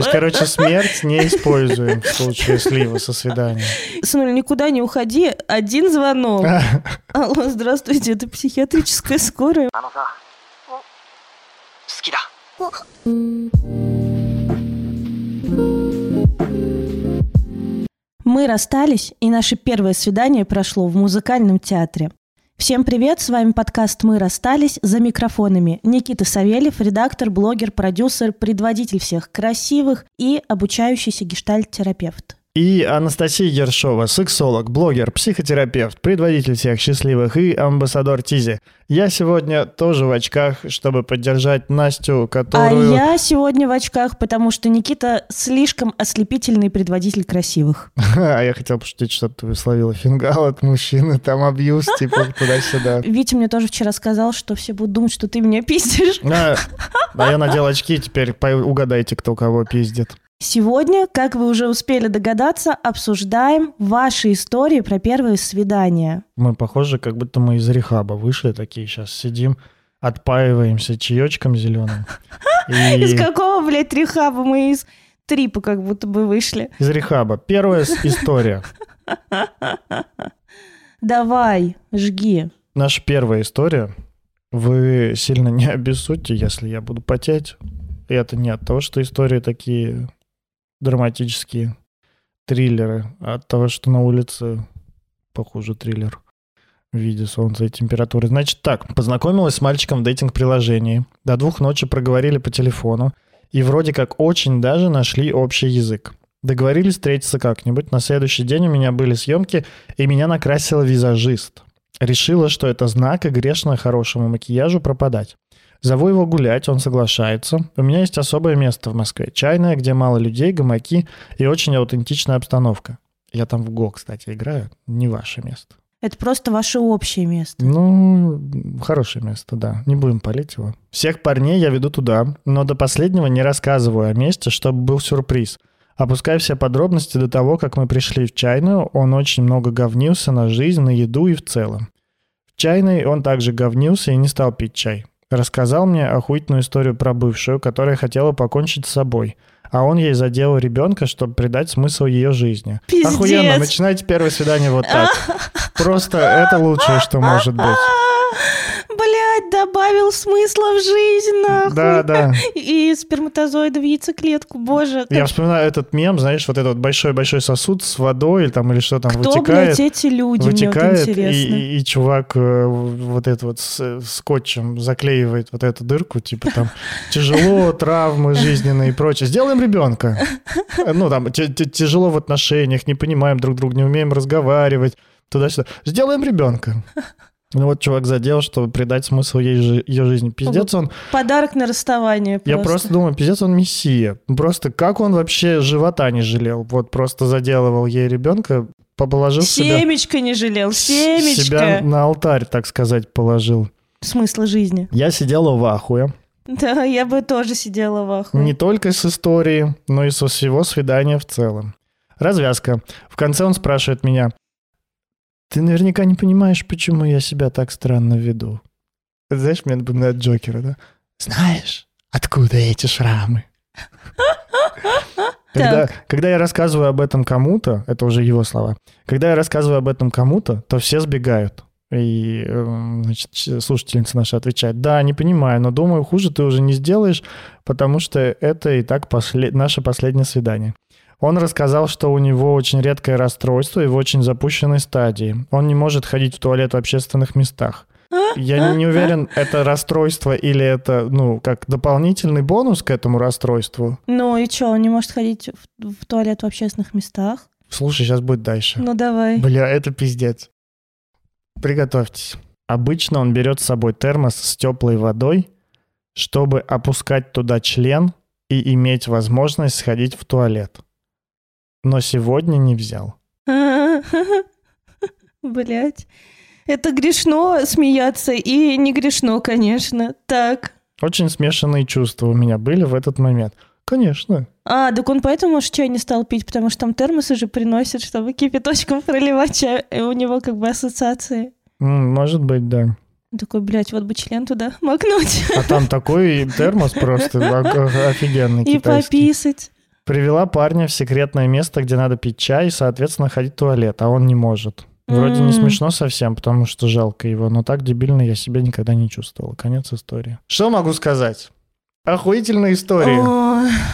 есть, короче, смерть не используем в случае слива со свиданием. Сынуль, никуда не уходи, один звонок. Алло, здравствуйте, это психиатрическая скорая. Мы расстались, и наше первое свидание прошло в музыкальном театре. Всем привет, с вами подкаст «Мы расстались» за микрофонами. Никита Савельев, редактор, блогер, продюсер, предводитель всех красивых и обучающийся гештальт-терапевт. И Анастасия Ершова, сексолог, блогер, психотерапевт, предводитель всех счастливых и амбассадор Тизи. Я сегодня тоже в очках, чтобы поддержать Настю, которую... А я сегодня в очках, потому что Никита слишком ослепительный предводитель красивых. А я хотел пошутить, что ты словила фингал от мужчины, там абьюз, типа туда-сюда. Витя мне тоже вчера сказал, что все будут думать, что ты меня пиздишь. А, а я надел очки, теперь угадайте, кто кого пиздит. Сегодня, как вы уже успели догадаться, обсуждаем ваши истории про первые свидания. Мы похожи, как будто мы из рехаба вышли такие, сейчас сидим, отпаиваемся чаечком зеленым. Из какого, блядь, рехаба мы из трипа как будто бы вышли? Из рехаба. Первая история. Давай, жги. Наша первая история. Вы сильно не обессудьте, если я буду потеть. И это не от того, что истории такие драматические, триллеры, а от того, что на улице, похоже, триллер в виде солнца и температуры. Значит так, познакомилась с мальчиком в дейтинг-приложении. До двух ночи проговорили по телефону. И вроде как очень даже нашли общий язык. Договорились встретиться как-нибудь. На следующий день у меня были съемки, и меня накрасила визажист. Решила, что это знак и грешно хорошему макияжу пропадать. Зову его гулять, он соглашается. У меня есть особое место в Москве. Чайная, где мало людей, гамаки и очень аутентичная обстановка. Я там в ГО, кстати, играю. Не ваше место. Это просто ваше общее место. Ну, хорошее место, да. Не будем палить его. Всех парней я веду туда, но до последнего не рассказываю о месте, чтобы был сюрприз. Опускаю все подробности до того, как мы пришли в чайную, он очень много говнился на жизнь, на еду и в целом. В чайной он также говнился и не стал пить чай. Рассказал мне охуительную историю про бывшую, которая хотела покончить с собой. А он ей заделал ребенка, чтобы придать смысл ее жизни. Пиздец. Охуенно, начинайте первое свидание вот так. Просто это лучшее, что может быть. Блять, добавил смысла в жизнь, нахуй. Да, да. И сперматозоиды в яйцеклетку, боже. Я вспоминаю этот мем, знаешь, вот этот вот большой-большой сосуд с водой или там или что там Кто, вытекает. блядь, эти люди, мне вот вытекает, интересно. и, и- и чувак э, вот это вот с- скотчем заклеивает вот эту дырку, типа там тяжело, травмы жизненные и прочее. Сделаем ребенка. Ну, там тяжело в отношениях, не понимаем друг друга, не умеем разговаривать, туда-сюда. Сделаем ребенка. Ну вот чувак задел, чтобы придать смысл ей жи- ее жизни. Пиздец он Подарок на расставание просто. я просто думаю, пиздец, он мессия. Просто как он вообще живота не жалел? Вот просто заделывал ей ребенка, положил себя, Семечко не жалел, семечко. себя на алтарь, так сказать, положил. Смысла жизни. Я сидела в ахуе. Да, я бы тоже сидела в ахуе. Не только с истории, но и со всего свидания в целом. Развязка. В конце он спрашивает меня, ты наверняка не понимаешь, почему я себя так странно веду. Это, Знаешь, мне напоминает Джокера, да? Знаешь, откуда эти шрамы? Когда, когда я рассказываю об этом кому-то, это уже его слова, когда я рассказываю об этом кому-то, то все сбегают. И, э, значит, слушательница наша отвечает, да, не понимаю, но думаю, хуже ты уже не сделаешь, потому что это и так послед... наше последнее свидание. Он рассказал, что у него очень редкое расстройство и в очень запущенной стадии. Он не может ходить в туалет в общественных местах. Я не уверен, это расстройство или это, ну, как дополнительный бонус к этому расстройству. Ну и что, он не может ходить в, в туалет в общественных местах? Слушай, сейчас будет дальше. Ну давай. Бля, это пиздец. Приготовьтесь. Обычно он берет с собой термос с теплой водой, чтобы опускать туда член и иметь возможность сходить в туалет. Но сегодня не взял. Блять. Это грешно смеяться и не грешно, конечно. Так. Очень смешанные чувства у меня были в этот момент. Конечно. А, так он поэтому, может, чай не стал пить, потому что там термосы же приносят, чтобы кипяточком проливать чай. И у него как бы ассоциации. Может быть, да. Такой, блядь, вот бы член туда макнуть А там такой термос просто офигенный и китайский. пописать. Привела парня в секретное место, где надо пить чай и, соответственно, ходить в туалет, а он не может. Вроде не смешно совсем, потому что жалко его, но так дебильно я себя никогда не чувствовал. Конец истории. Что могу сказать? Охуительная история.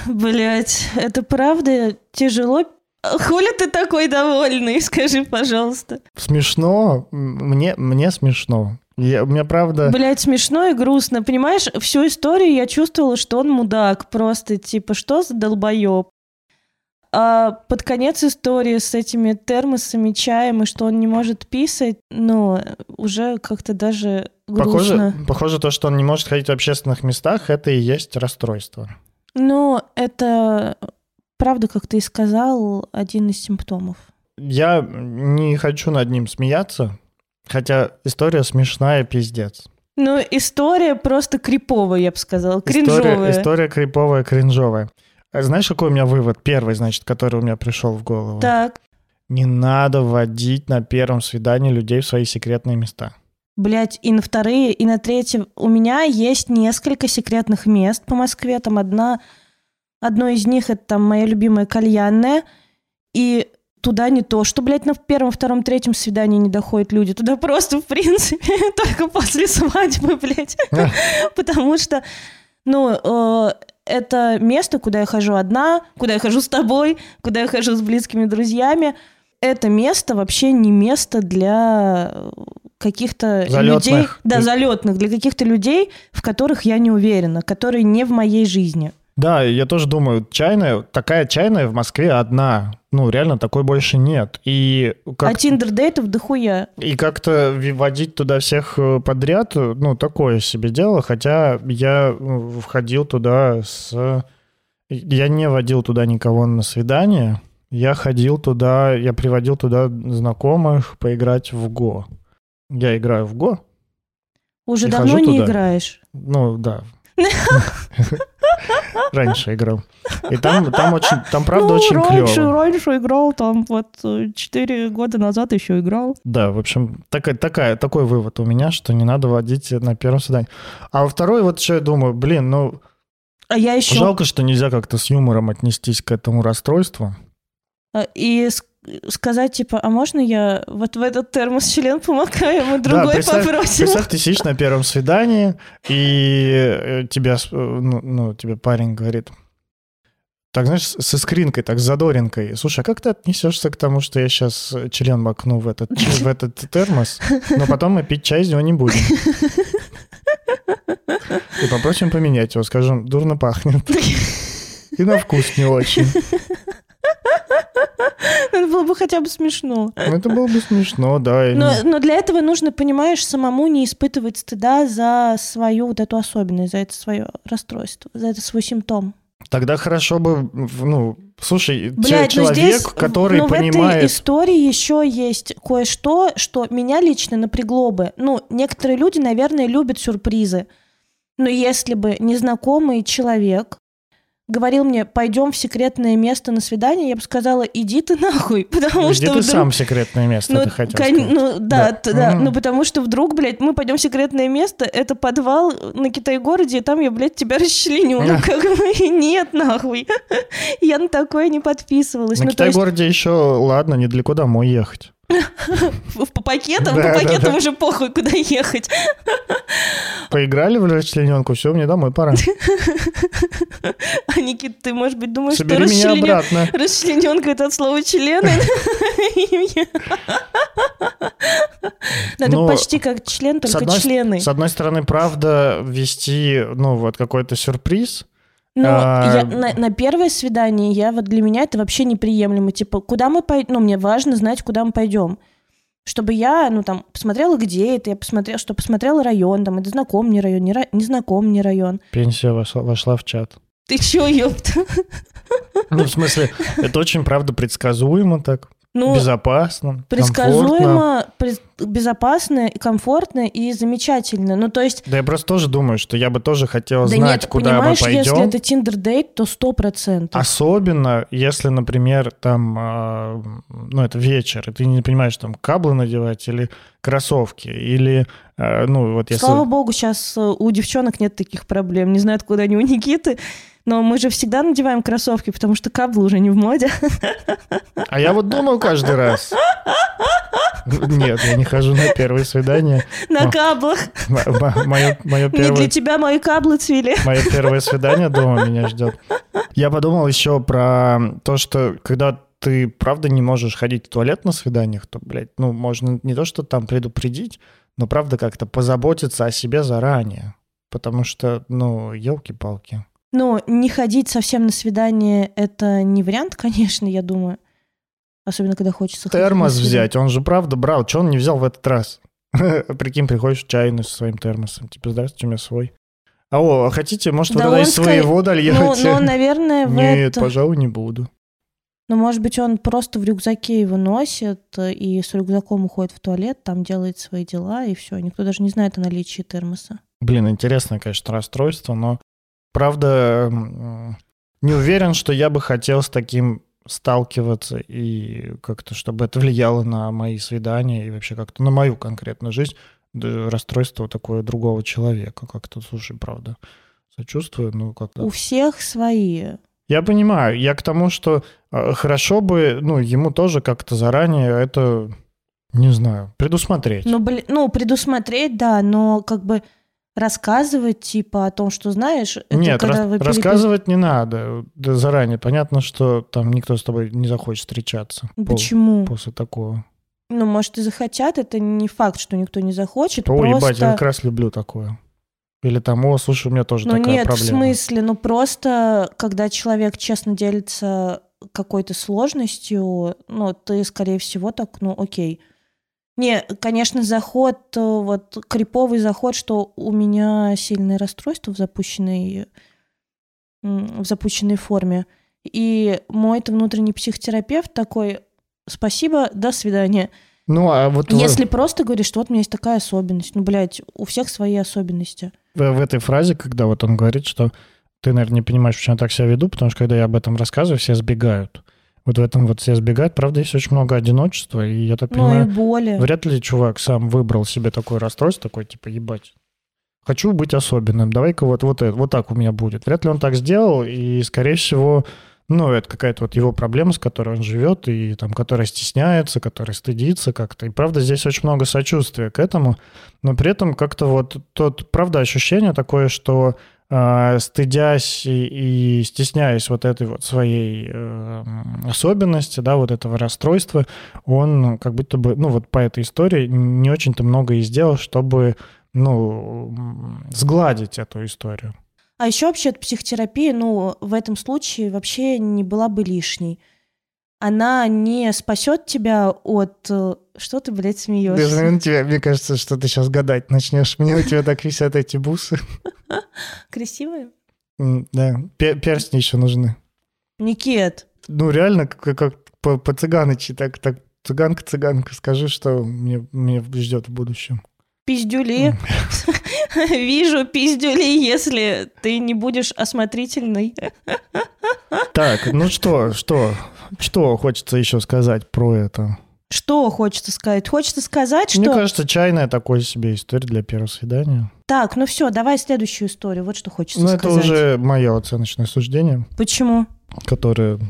Блять, это правда тяжело. Хули ты такой довольный, скажи, пожалуйста. Смешно. Мне, мне смешно. Я, у меня правда... Блять, смешно и грустно. Понимаешь, всю историю я чувствовала, что он мудак. Просто типа, что за долбоеб? А под конец истории с этими термосами, чаем, и что он не может писать, ну, уже как-то даже Похоже, грустно. похоже, то, что он не может ходить в общественных местах, это и есть расстройство. Ну, это, правда, как ты и сказал, один из симптомов. Я не хочу над ним смеяться, хотя история смешная, пиздец. Ну, история просто криповая, я бы сказала, История, кринжовая. история криповая, кринжовая. А Знаешь, какой у меня вывод? Первый, значит, который у меня пришел в голову. Так, Не надо водить на первом свидании людей в свои секретные места. Блять, и на вторые, и на третье. У меня есть несколько секретных мест по Москве. Там одна, одно из них это там моя любимая кальянная. И туда не то, что, блядь, на первом, втором, третьем свидании не доходят люди. Туда просто, в принципе, только после свадьбы, блядь. Потому что, ну, э, это место, куда я хожу одна, куда я хожу с тобой, куда я хожу с близкими друзьями. Это место вообще не место для э, каких-то Залетных. людей, да, залетных, для каких-то людей, в которых я не уверена, которые не в моей жизни. Да, я тоже думаю, чайная, такая чайная в Москве одна. Ну, реально, такой больше нет. И как А тиндер-дейтов дохуя. И как-то ви- водить туда всех э, подряд, э, ну, такое себе дело, хотя я э, входил туда с... Я не водил туда никого на свидание, я ходил туда, я приводил туда знакомых поиграть в ГО. Я играю в ГО, Уже давно не туда. играешь. ну, да. Раньше играл. И там, там очень, там правда ну, очень раньше, клево. раньше играл, там вот 4 года назад еще играл. Да, в общем, такая, такая, такой вывод у меня, что не надо водить на первом свидании. А во второй, вот что я думаю, блин, ну, А я еще... жалко, что нельзя как-то с юмором отнестись к этому расстройству. А, И с- сказать, типа, а можно я вот в этот термос член помакаю, мы другой представь- попросим? Представь, ты сидишь на первом свидании, и э, тебя, э, ну, ну, тебе парень говорит, так, знаешь, с- со скринкой, так, с задоринкой. Слушай, а как ты отнесешься к тому, что я сейчас член макну в этот, в этот термос, но потом мы пить чай из него не будем? И попросим поменять его, скажем, дурно пахнет. И на вкус не очень. Это было бы хотя бы смешно. Ну, Это было бы смешно, да. Но, но для этого нужно, понимаешь, самому не испытывать стыда за свою вот эту особенность, за это свое расстройство, за это свой симптом. Тогда хорошо бы, ну, слушай, Блядь, ну человек, здесь, который ну, в этой понимает... истории еще есть кое-что, что меня лично напрягло бы. Ну, некоторые люди, наверное, любят сюрпризы. Но если бы незнакомый человек говорил мне, пойдем в секретное место на свидание, я бы сказала, иди ты нахуй, потому Иди что ты вдруг- сам секретное место, Ну, ты хотел кон- сказать. ну, да, Да. т- да, Мгм. ну потому что вдруг, блядь, мы пойдем в секретное место, это подвал на Китай-городе, и там я, блядь, тебя расчленю. Ну, Да. как бы, нет, нахуй. Я на такое не подписывалась. На Ну, то есть Китай-городе еще, ладно, недалеко домой ехать. по пакетам, Да, по пакетам да. уже похуй, куда ехать. Поиграли в расчлененку, все, мне домой пора. А, Никит, ты, может быть, думаешь, Собери что расчленен- обратно. расчлененка это от слова члены? Да, Ну, это почти как член, только члены. с одной стороны, правда, ввести, ну, вот какой-то сюрприз. Ну, А, я- на, на первое свидание я вот для меня это вообще неприемлемо. Типа, куда мы пойдем? Ну, мне важно знать, куда мы пойдем. Чтобы я, ну, там, посмотрела, где это, я посмотрела, что посмотрела район, там, это знаком мне район, не, ра- не знаком мне район. Пенсия вошла, вошла в чат. Ты чё, ёпта? Ну, в смысле, это очень, правда, предсказуемо так, Ну, безопасно, предсказуемо, пред- безопасно, и комфортно и замечательно. Ну, то есть, Да я просто тоже думаю, что я бы тоже хотел да знать, нет, куда мы понимаешь, пойдем. если это тиндер-дейт, то сто процентов. Особенно, если, например, там, а, ну, это вечер, и ты не понимаешь, там, каблы надевать или кроссовки, или, а, ну, вот если... Слава богу, сейчас у девчонок нет таких проблем. Не знаю, откуда они у Никиты. Но мы же всегда надеваем кроссовки, потому что каблы уже не в моде. А я вот думаю каждый раз. Нет, я не хожу на первые свидания. На каблах. Мое, мое Не для первое, тебя мои каблы цвели. мое первое свидание дома меня ждет. Я подумал еще про то, что когда ты правда не можешь ходить в туалет на свиданиях, то, блядь, ну, можно не то, что там предупредить, но правда как-то позаботиться о себе заранее. Потому что, ну, елки-палки. Ну, не ходить совсем на свидание — это не вариант, конечно, я думаю. Особенно, когда хочется Термос взять, он же правда брал. Что он не взял в этот раз? Прикинь, приходишь в чайную со своим термосом. Типа, здравствуйте, у меня свой. А о, а хотите, может, Да вы тогда из своего Ну, дольете? ну, наверное, в Нет, это... пожалуй, не буду. Ну, может быть, он просто в рюкзаке его носит и с рюкзаком уходит в туалет, там делает свои дела, и все. Никто даже не знает о наличии термоса. Блин, интересное, конечно, расстройство, но правда не уверен, что я бы хотел с таким сталкиваться и как-то, чтобы это влияло на мои свидания и вообще как-то на мою конкретную жизнь. Расстройство такое другого человека. Как-то, слушай, правда, сочувствую, ну как-то... У всех свои. Я понимаю. Я к тому, что э, хорошо бы, ну, ему тоже как-то заранее это, не знаю, предусмотреть. Ну, блин, ну, предусмотреть, да, но как бы рассказывать, типа, о том, что знаешь, это Нет, когда рас- вы перепи- рассказывать не надо да, заранее. Понятно, что там никто с тобой не захочет встречаться пол- Почему? после такого. Ну, может, и захотят, это не факт, что никто не захочет. О, ебать, просто... я как раз люблю такое. Или там, о, слушай, у меня тоже Ну такая нет, в проблема. смысле, ну просто, когда человек честно делится какой-то сложностью, ну, ты, скорее всего, так, ну, окей. Не, конечно, заход, э, вот криповый заход, что у меня сильное расстройство в запущенной, в запущенной форме. И мой это внутренний психотерапевт такой, спасибо, до свидания. Ну, а вот Если просто говоришь, что вот у меня есть такая особенность, ну, блядь, у всех свои особенности. в, в этой фразе, когда вот он говорит, что ты, наверное, не понимаешь, почему я так себя веду, потому что когда я об этом рассказываю, все сбегают. Вот в этом вот все сбегают. Правда, есть очень много одиночества, и я так Ну, и понимаю, боли. Вряд ли чувак сам выбрал себе такое расстройство, такой, типа, ебать. Хочу быть особенным, давай-ка вот, вот, это, вот так у меня будет. Вряд ли он так сделал, и, скорее всего, ну, это какая-то вот его проблема, с которой он живет, и там, которая стесняется, которая стыдится как-то. И, правда, здесь очень много сочувствия к этому, но при этом как-то вот тот, правда, ощущение такое, что стыдясь и, и стесняясь вот этой вот своей э, особенности, да, вот этого расстройства, он как будто бы, ну вот по этой истории не очень-то много и сделал, чтобы, ну, сгладить эту историю. А еще вообще психотерапия, ну, в этом случае вообще не была бы лишней. Она не спасет тебя от... э, Что ты, блядь, смеешься? тебя, мне кажется, что ты сейчас гадать начнешь. Мне у тебя так висят эти бусы. Красивая? М, Да, пе- перстни еще нужны. Никит, Ну, реально, как, как по, по цыганочи, так, так, цыганка-цыганка, скажи, что мне, мне ждет в будущем. Пиздюли. Вижу пиздюли, если ты не будешь осмотрительной. Так, ну что, что, что хочется еще сказать про это? Что хочется сказать? Хочется сказать, что... Мне кажется, чайная такой себе история для первого свидания. Так, ну все, давай следующую историю. Вот что хочется Ну, это сказать. уже мое оценочное суждение, Почему? которое...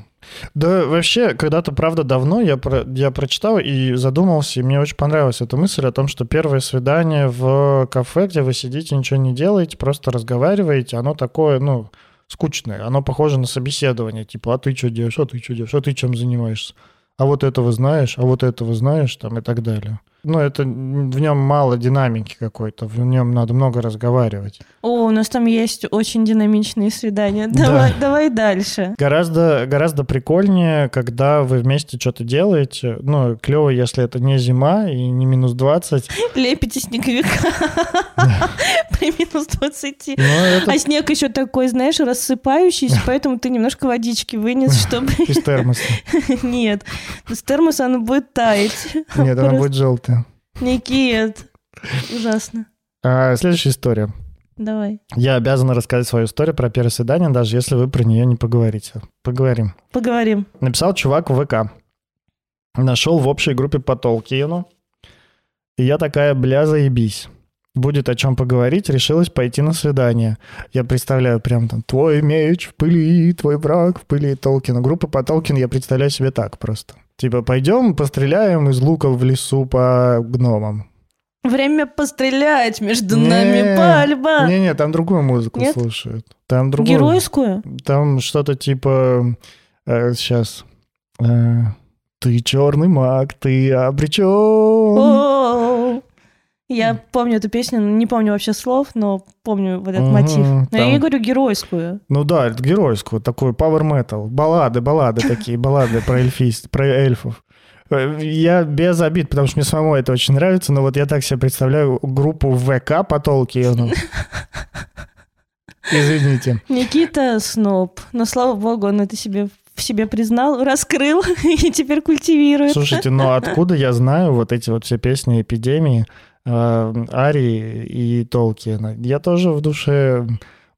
Да, вообще, когда-то, правда, давно я, про... я прочитал и задумался, и мне очень понравилась эта мысль о том, что первое свидание в кафе, где вы сидите, ничего не делаете, просто разговариваете, оно такое, ну, скучное, оно похоже на собеседование, типа, а ты что делаешь, а ты что делаешь, а ты чем занимаешься, а вот этого знаешь, а вот этого знаешь, там, и так далее. Ну, это в нем мало динамики какой-то, в нем надо много разговаривать. О, у нас там есть очень динамичные свидания. Да. Давай, давай дальше. Гораздо, гораздо прикольнее, когда вы вместе что-то делаете. Ну, клево, если это не зима и не минус 20. Лепите снеговика при минус 20. Но это А снег еще такой, знаешь, рассыпающийся, поэтому ты немножко водички вынес, чтобы... из термоса. Нет, с термоса оно будет таять. Нет, она будет желтая. Никит, ужасно. А, следующая история. Давай, Я обязан рассказать свою историю про первое свидание, даже если вы про нее не поговорите. Поговорим. поговорим. Написал чувак в ВК. Нашел в общей группе по Толкину. И я такая, бля, заебись. будет о чем поговорить, решилась пойти на свидание. Я представляю прям там «Твой меч в пыли, твой враг в пыли» Толкина. Группа по Толкин я представляю себе так просто. Типа, пойдем постреляем из луков в лесу по гномам. Время пострелять между нами пальба. Не-не, там другую музыку Нет? слушают. Там другую. Геройскую? Там что-то типа... э, сейчас. Э, ты черный маг, ты обречен. О, Я помню эту песню, не помню вообще слов, но помню вот этот Мгм, мотив. Но я там- не говорю геройскую. Ну да, это геройскую, такой power metal. Баллады, баллады такие, баллады про эльфист, про эльфов. Э, Я без обид, потому что мне самому это очень нравится, но вот я так себе представляю группу ВК по Толкину. Извините. Никита Сноб. Но слава богу, он это себе в себе признал, раскрыл и теперь культивирует. Слушайте, но откуда я знаю вот эти вот все песни эпидемии, э, Арии и Толкина? Я тоже в душе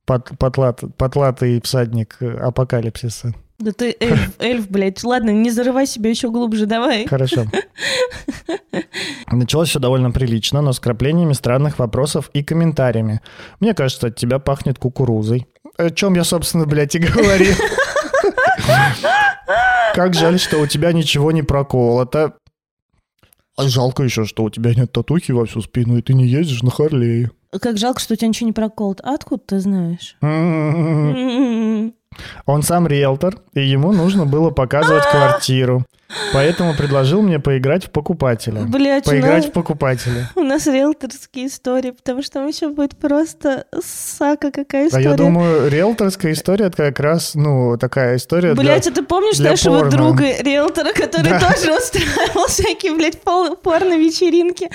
пот- потлат- потлатый всадник апокалипсиса. Да ты эльф, эльф, блядь. Ладно, не зарывай себя еще глубже, давай. Хорошо. Началось все довольно прилично, но с краплениями странных вопросов и комментариями. Мне кажется, от тебя пахнет кукурузой. О чем я, собственно, блядь, и говорил. Как жаль, что у тебя ничего не проколото. А Жалко еще, что у тебя нет татухи во всю спину, и ты не ездишь на Харлее. Как жалко, что у тебя ничего не проколото. А откуда ты знаешь? Он сам риэлтор, и ему нужно было показывать квартиру. Поэтому предложил мне поиграть в покупателя. Блядь, у Поиграть нас, в покупателя. у нас риэлторские истории, потому что там еще будет просто сака какая А история. я думаю, риэлторская история это как раз, ну, такая история для- Блять, а ты помнишь для нашего порно. друга риэлтора, который Да. тоже устраивал всякие, блядь, порно-вечеринки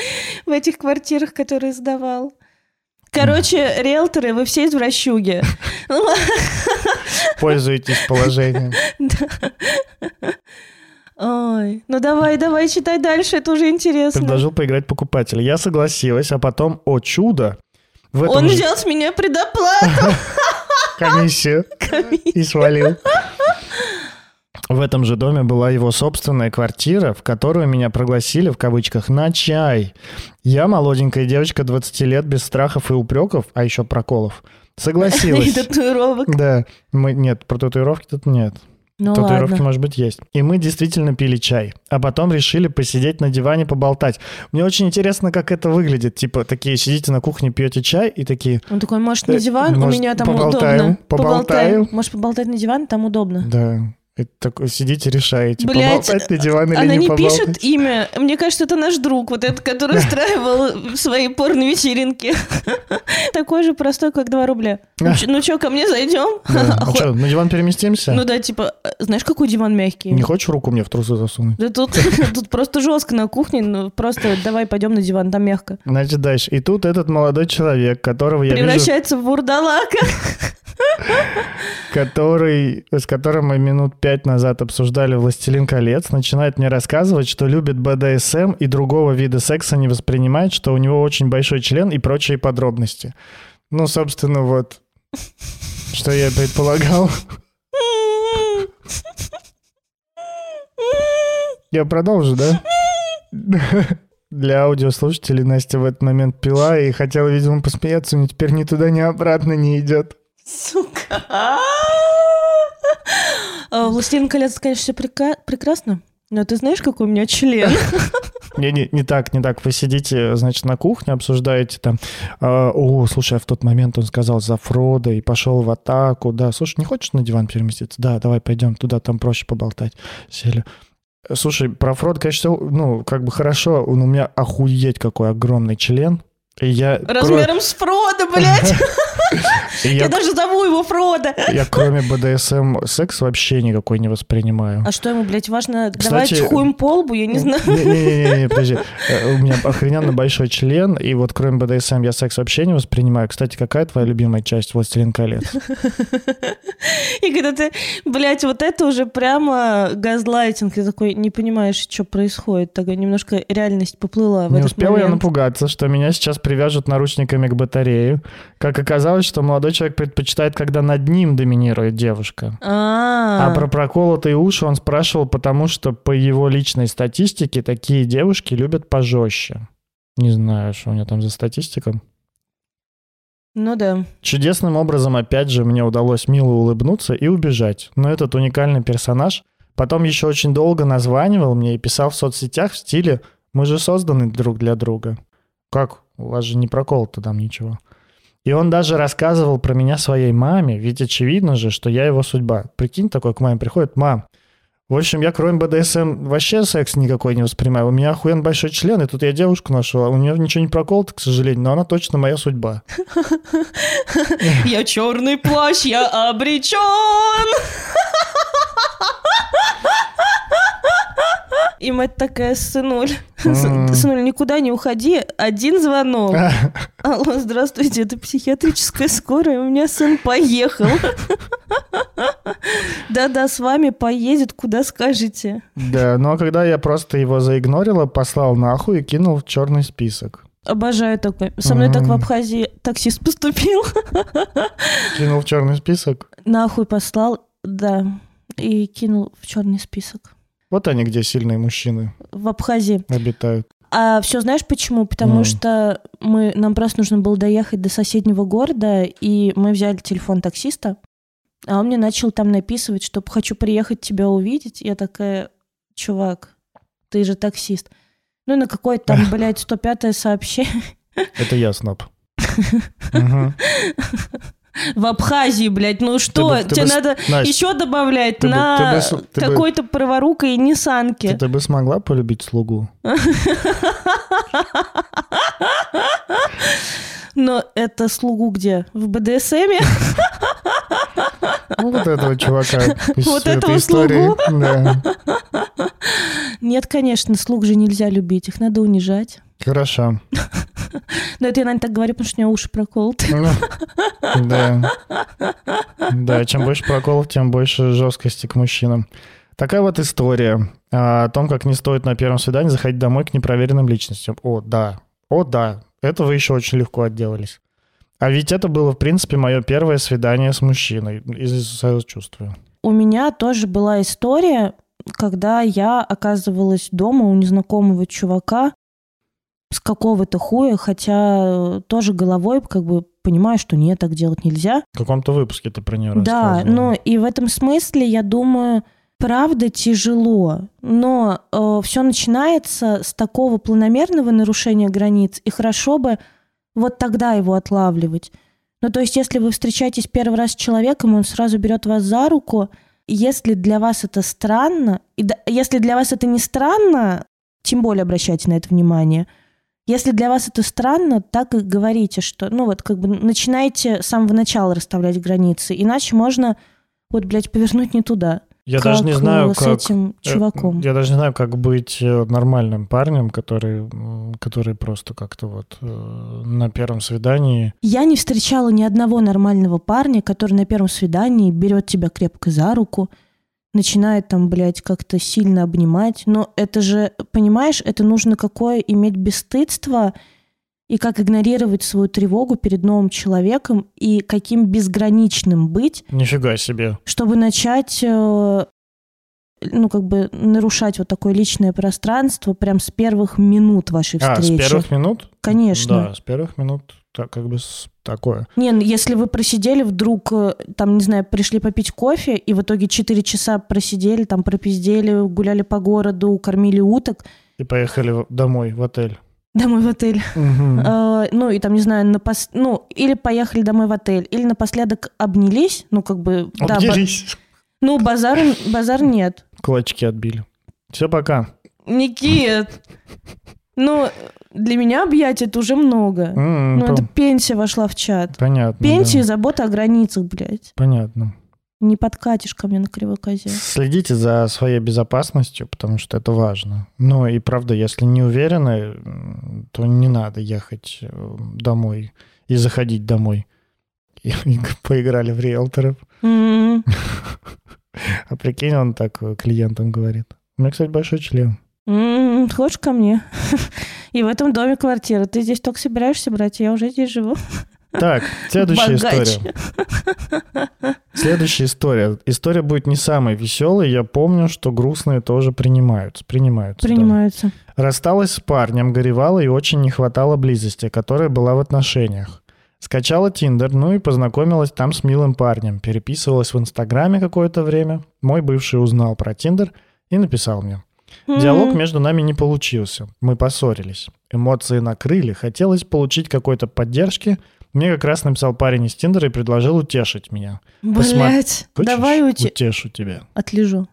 в этих квартирах, которые сдавал? Короче, риэлторы, вы все извращуги. пользуетесь положением. Ой, ну давай, давай, читай дальше, это уже интересно. Предложил поиграть в покупателя. Я согласилась, а потом, о чудо, в этом Он же взял с меня предоплату. комиссию и свалил. В этом же доме была его собственная квартира, в которую меня пригласили, в кавычках, на чай. Я, молоденькая девочка 20 лет, без страхов и упреков, а еще проколов, И согласилась. татуировок. Да, мы, нет, про татуировки тут нет. Ну Татуировки, ладно. может быть, есть. И мы действительно пили чай. А потом решили посидеть на диване, поболтать. Мне очень интересно, как это выглядит. Типа, такие сидите на кухне, пьете чай и такие... Он такой, может, на Э, диван? У может, меня там поболтаем? удобно. Поболтаем? Может, поболтать на диван? Там удобно. Да, и такой сидите, решаете, Блядь, поболтать на диван или Она не не поболтать. пишет имя. Мне кажется, это наш друг, вот этот, который устраивал свои порно-вечеринки. Такой же простой, как 2 рубля. Ну чё- Ну что, ко мне зайдем? А что, на диван переместимся? Ну да, типа, знаешь, какой диван мягкий? Не хочешь руку мне в трусы засунуть? Да тут, просто жестко на кухне, ну просто давай пойдем на диван, там мягко. Значит, дальше. И тут этот молодой человек, которого я Превращается в вурдалака. Который, с которым мы минут пять назад обсуждали «Властелин колец», начинает мне рассказывать, что любит БДСМ и другого вида секса не воспринимает, что у него очень большой член и прочие подробности. Ну, собственно, вот, что я предполагал. Я продолжу, да? Для аудиослушателей Настя в этот момент пила и хотела, видимо, посмеяться, но теперь ни туда, ни обратно не идет. Сука. А, Властелин колец, конечно, все прекрасно. Но ты знаешь, какой у меня член? Не, не, не так, не так. Вы сидите, значит, на кухне, обсуждаете там, а, о, слушай, а в тот момент он сказал за Фрода и пошел в атаку, да, слушай, не хочешь на диван переместиться? Да, давай пойдем туда, там проще поболтать. Сели. Слушай, про Фрод, конечно, ну, как бы хорошо, он у меня охуеть какой огромный член. И я, Размером с Фродо, блядь. Я даже зову его Фродо. я кроме БДСМ секс вообще никакой не воспринимаю. А что ему, блядь, важно давать хуем по лбу? Я не знаю. Не-не-не, подожди. Э, У меня охрененно большой член, и вот кроме БДСМ я секс вообще не воспринимаю. Кстати, какая твоя любимая часть «Властелин колец»? И когда ты, блядь, вот это уже прямо газлайтинг, ты такой не понимаешь, что происходит. Такая немножко реальность поплыла в Не этот успел я напугаться, что меня сейчас привяжут наручниками к батарее. Как оказалось, что молодой человек предпочитает, когда над ним доминирует девушка. А, А про проколотые уши он спрашивал, потому что по его личной статистике такие девушки любят пожестче. Не знаю, что у него там за статистика. Ну да. Чудесным образом, опять же, мне удалось мило улыбнуться и убежать. Но этот уникальный персонаж потом еще очень долго названивал мне и писал в соцсетях в стиле «Мы же созданы друг для друга». Как? У вас же не прокол-то там ничего. И он даже рассказывал про меня своей маме, ведь очевидно же, что я его судьба. Прикинь, такой к маме приходит, мам, в общем, я кроме БДСМ вообще секс никакой не воспринимаю. У меня охуенно большой член, и тут я девушку нашел. У нее ничего не проколото, к сожалению, но она точно моя судьба. Я черный плащ, я обречен. И мать такая, сынуль, сынуль, никуда не уходи, один звонок. Алло, здравствуйте, это психиатрическая скорая, у меня сын поехал. Да-да, с вами поедет, куда скажете. Да, ну а когда я просто его заигнорила, послал нахуй и кинул в черный список. Обожаю такой. Со мной так в Абхазии таксист поступил. Кинул в черный список? Нахуй послал, да, и кинул в черный список. Вот они где сильные мужчины. В Абхазии. Обитают. А все знаешь почему? Потому mm. что мы, нам просто нужно было доехать до соседнего города, и мы взяли телефон таксиста, а он мне начал там написывать, что хочу приехать тебя увидеть. Я такая, чувак, ты же таксист. Ну, на какое-то там, блядь, 105 сообщение. Это я, сноб. в Абхазии, блядь, ну что, ты бы, тебе бы, надо Настя, еще добавлять ты на бы, ты какой-то праворука и Ниссанке. Ты, ты бы смогла полюбить слугу? Но это слугу где? В БДСМе? Ну, вот этого чувака. Вот этого слугу? Нет, конечно, слуг же нельзя любить, их надо унижать. Хорошо. Но это я, наверное, так говорю, потому что у меня уши проколоты. Ну, да. Да, чем больше проколов, тем больше жесткости к мужчинам. Такая вот история о том, как не стоит на первом свидании заходить домой к непроверенным личностям. О, да. О, да. Это вы еще очень легко отделались. А ведь это было, в принципе, мое первое свидание с мужчиной. Из чувствую. У меня тоже была история, когда я оказывалась дома у незнакомого чувака, с какого-то хуя, хотя тоже головой как бы понимаю, что нет, так делать нельзя. В каком-то выпуске ты про нее Да, ну и в этом смысле, я думаю, правда тяжело, но э, все начинается с такого планомерного нарушения границ, и хорошо бы вот тогда его отлавливать. Ну, то есть, если вы встречаетесь первый раз с человеком, он сразу берет вас за руку, если для вас это странно, и да, если для вас это не странно, тем более обращайте на это внимание – если для вас это странно, так и говорите, что, ну вот, как бы начинайте с самого начала расставлять границы, иначе можно, вот, блядь, повернуть не туда. Я как даже не знаю, с как этим э, чуваком. Я даже не знаю, как быть э, нормальным парнем, который, который просто как-то вот э, на первом свидании. Я не встречала ни одного нормального парня, который на первом свидании берет тебя крепко за руку, начинает там, блядь, как-то сильно обнимать. Но это же, понимаешь, это нужно какое иметь бесстыдство и как игнорировать свою тревогу перед новым человеком и каким безграничным быть. Нифига себе. Чтобы начать э, ну, как бы нарушать вот такое личное пространство прям с первых минут вашей встречи. А, с первых минут? Конечно. Да, с первых минут так, как бы такое. Не, ну если вы просидели вдруг, э, там, не знаю, пришли попить кофе, и в итоге 4 часа просидели, там пропиздели, гуляли по городу, кормили уток. И поехали домой, в отель. Домой в отель. Угу. Э, ну, и там, не знаю, напос... ну, или поехали домой в отель, или напоследок обнялись, ну, как бы... Обнялись. Да, б... Ну, базар, базар нет. Кулачки отбили. Все, пока. Никит, ну, для меня объятия это уже много. Mm, ну, по... это пенсия вошла в чат. Понятно. Пенсия да. забота о границах, блядь. Понятно. Не подкатишь ко мне на кривой козе. Следите за своей безопасностью, потому что это важно. Ну и правда, если не уверены, то не надо ехать э, домой и заходить домой. И, и поиграли в риэлторов. Mm-hmm. А прикинь, он так клиентам говорит. У меня, кстати, большой член. М-м, хочешь ко мне? И в этом доме квартира. Ты здесь только собираешься брать, я уже здесь живу. Так, следующая Богач. история. Следующая история. История будет не самой веселой. Я помню, что грустные тоже принимаются. Принимаются. Принимаются. Да. Рассталась с парнем, горевала и очень не хватало близости, которая была в отношениях. Скачала Тиндер, ну и познакомилась там с милым парнем. Переписывалась в Инстаграме какое-то время. Мой бывший узнал про Тиндер и написал мне. Диалог между нами не получился. Мы поссорились. Эмоции накрыли. Хотелось получить какой-то поддержки. Мне как раз написал парень из Тиндера и предложил утешить меня. посма- Блять, Хочешь? давай уйти. Утешу тебя. Отлежу.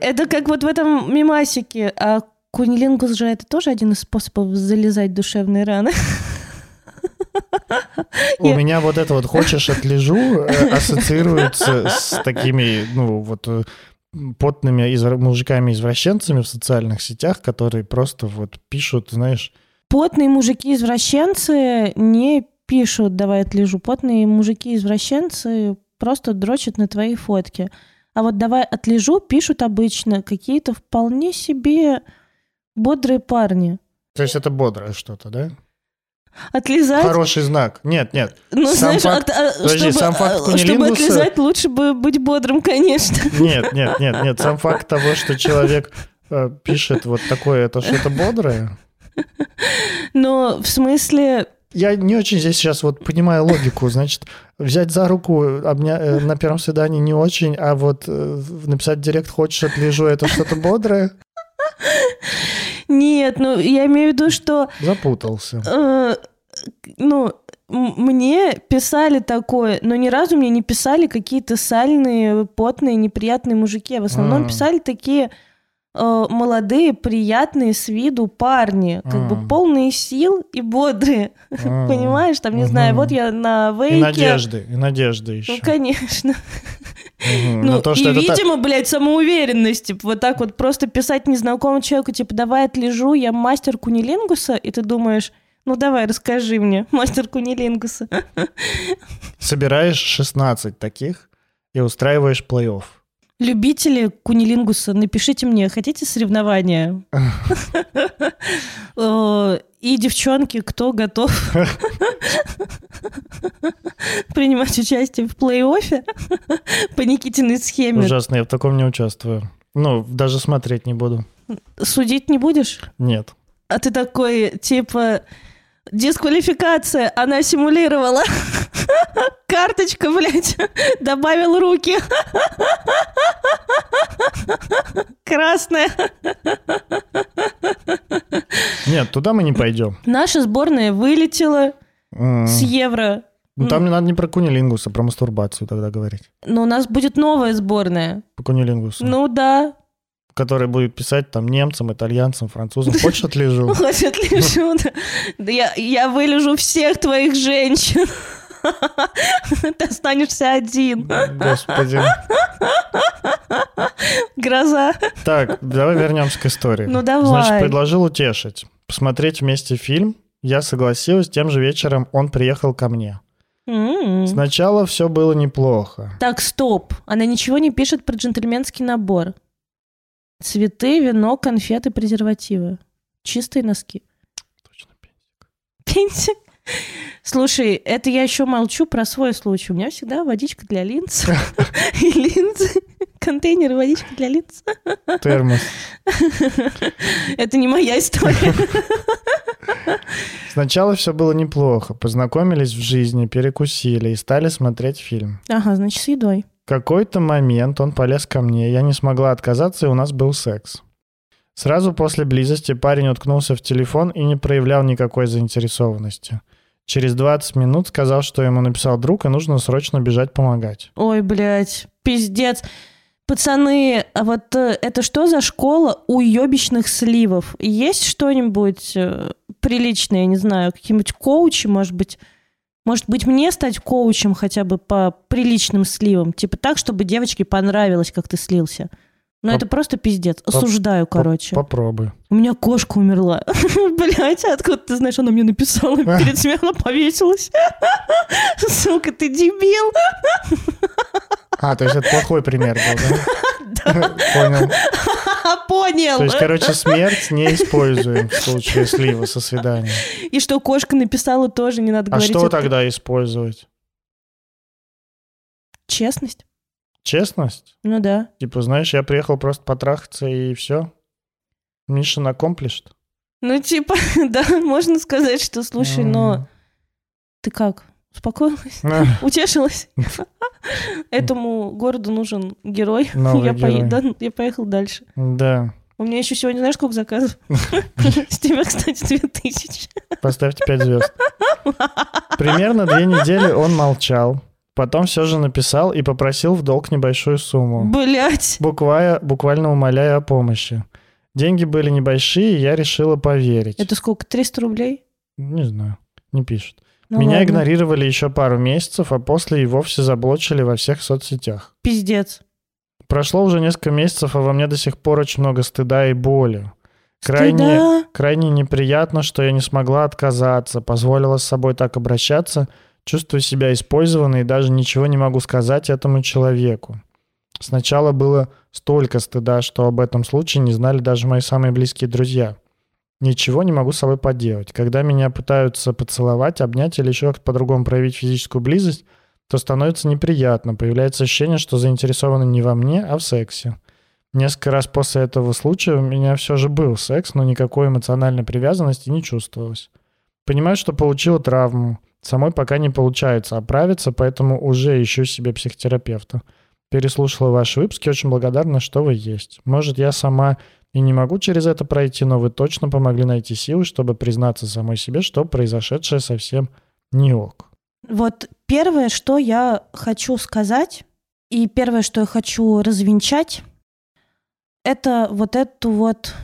Это как вот в этом мимасике. А кунилингус же это тоже один из способов залезать в душевные раны. У Я- меня вот это вот «хочешь отлежу» э, ассоциируется с такими, ну, вот э, потными извра- мужиками-извращенцами в социальных сетях, которые просто вот пишут, знаешь, Потные мужики-извращенцы не пишут «давай отлежу». Потные мужики-извращенцы просто дрочат на твои фотки. А вот «давай отлежу» пишут обычно какие-то вполне себе бодрые парни. то есть это бодрое что-то, да? Отлезать Хороший знак. Нет, нет. Ну, Сам знаешь, факт- от- а, подожди, чтобы, сам факт а, чтобы кунилингуса- отлезать, лучше бы быть бодрым, конечно. Нет, нет, нет, нет. Сам факт того, что человек э, пишет вот такое, это что-то бодрое. Но в смысле, Я не очень здесь сейчас вот понимаю логику. Значит, взять за руку обня... э, на первом свидании не очень, а вот э, написать директ «хочешь отлежу» — это что-то бодрое? Нет, ну я имею в виду, что, Запутался. э, ну, мне писали такое, но ни разу мне не писали какие-то сальные, потные, неприятные мужики. А В основном М. писали такие э, молодые, приятные с виду парни, как бы М. полные сил и бодрые. М. Понимаешь, там, не знаю, вот я на вейке. И надежды, и надежды еще. Ну, конечно. Ну, и, видимо, блядь, самоуверенность, типа, вот так вот просто писать незнакомому человеку, типа, давай отлежу, я мастер кунилингуса, и ты думаешь, ну давай, расскажи мне, мастер кунилингуса. собираешь 16 таких и устраиваешь плей-офф. Любители кунилингуса, напишите мне, хотите соревнования? И девчонки, кто готов принимать участие в плей-оффе по Никитиной схеме? Ужасно, я в таком не участвую. Ну, даже смотреть не буду. Судить не будешь? Нет. А ты такой, типа, дисквалификация, она симулировала. Карточка, блядь, добавил руки. Красная. Нет, туда мы не пойдем. Наша сборная вылетела с Евро. Ну, там не надо не про кунилингус, а про мастурбацию тогда говорить. Но у нас будет новая сборная. По кунилингусу. Ну да. Который будет писать там немцам, итальянцам, французам. Хочешь отлежу? Хоть отлежу. да. Да я, я вылежу всех твоих женщин. Ты останешься один. Господи. Гроза. Так, давай вернемся к истории. Ну, давай. Значит, предложил утешить. Посмотреть вместе фильм. Я согласилась, тем же вечером он приехал ко мне. М. Сначала все было неплохо. Так, стоп. Она ничего не пишет про джентльменский набор. Цветы, вино, конфеты, презервативы. Чистые носки. Точно, Пенсик. Слушай, это я еще молчу про свой случай. У меня всегда водичка для линз. И линзы. Контейнер водичка для линз. термос. Это не моя история. Сначала все было неплохо. Познакомились в жизни, перекусили и стали смотреть фильм. Ага, значит, с едой. Какой-то момент он полез ко мне, я не смогла отказаться, и у нас был секс. Сразу после близости парень уткнулся в телефон и не проявлял никакой заинтересованности. Через 20 минут сказал, что ему написал друг, и нужно срочно бежать помогать. Ой, блядь, пиздец. Пацаны, а вот э, это что за школа уебищных сливов? Есть что-нибудь э, приличное, я не знаю, какие-нибудь коучи, может быть? Может быть, мне стать коучем хотя бы по приличным сливам? Типа так, чтобы девочке понравилось, как ты слился. Ну, Поп- это просто пиздец. Осуждаю, Поп- короче. Попробуй. У меня кошка умерла. Блять, откуда ты знаешь, она мне написала перед смертью, повесилась. Сука, ты дебил. А, то есть это плохой пример был, да? Понял. Понял. То есть, короче, смерть не используем в случае слива со свидания. И что кошка написала тоже, не надо А говорить. что это тогда использовать? Честность. Честность? Ну да. Типа, знаешь, я приехал просто потрахаться и все. Mission accomplished. Ну, типа, да, можно сказать, что, слушай, но ты как, успокоилась? А, Утешилась? Этому городу нужен герой. Я, да, я поехал дальше. Да, У меня еще сегодня, знаешь, сколько заказов? С тебя, кстати, 2000. поставьте 5 звезд. Примерно две недели он молчал. Потом все же написал и попросил в долг небольшую сумму. Блять. Буквально, буквально умоляя о помощи. Деньги были небольшие, и я решила поверить. Это сколько, 300 рублей? Не знаю, не пишет. Ну Меня ладно. игнорировали еще пару месяцев, а после и вовсе заблочили во всех соцсетях. Пиздец. Прошло уже несколько месяцев, а во мне до сих пор очень много стыда и боли. Крайне, Стыда? крайне неприятно, что я не смогла отказаться, позволила с собой так обращаться, чувствую себя использованной и даже ничего не могу сказать этому человеку. Сначала было столько стыда, что об этом случае не знали даже мои самые близкие друзья. Ничего не могу с собой поделать. Когда меня пытаются поцеловать, обнять или еще как-то по-другому проявить физическую близость, то становится неприятно. Появляется ощущение, что заинтересованы не во мне, а в сексе. Несколько раз после этого случая у меня все же был секс, но никакой эмоциональной привязанности не чувствовалось. Понимаю, что получила травму. Самой пока не получается оправиться, поэтому уже ищу себе психотерапевта. Переслушала ваши выпуски, очень благодарна, что вы есть. Может, я сама и не могу через это пройти, но вы точно помогли найти силы, чтобы признаться самой себе, что произошедшее совсем не ок. Вот первое, что я хочу сказать, и первое, что я хочу развенчать, это вот эту вот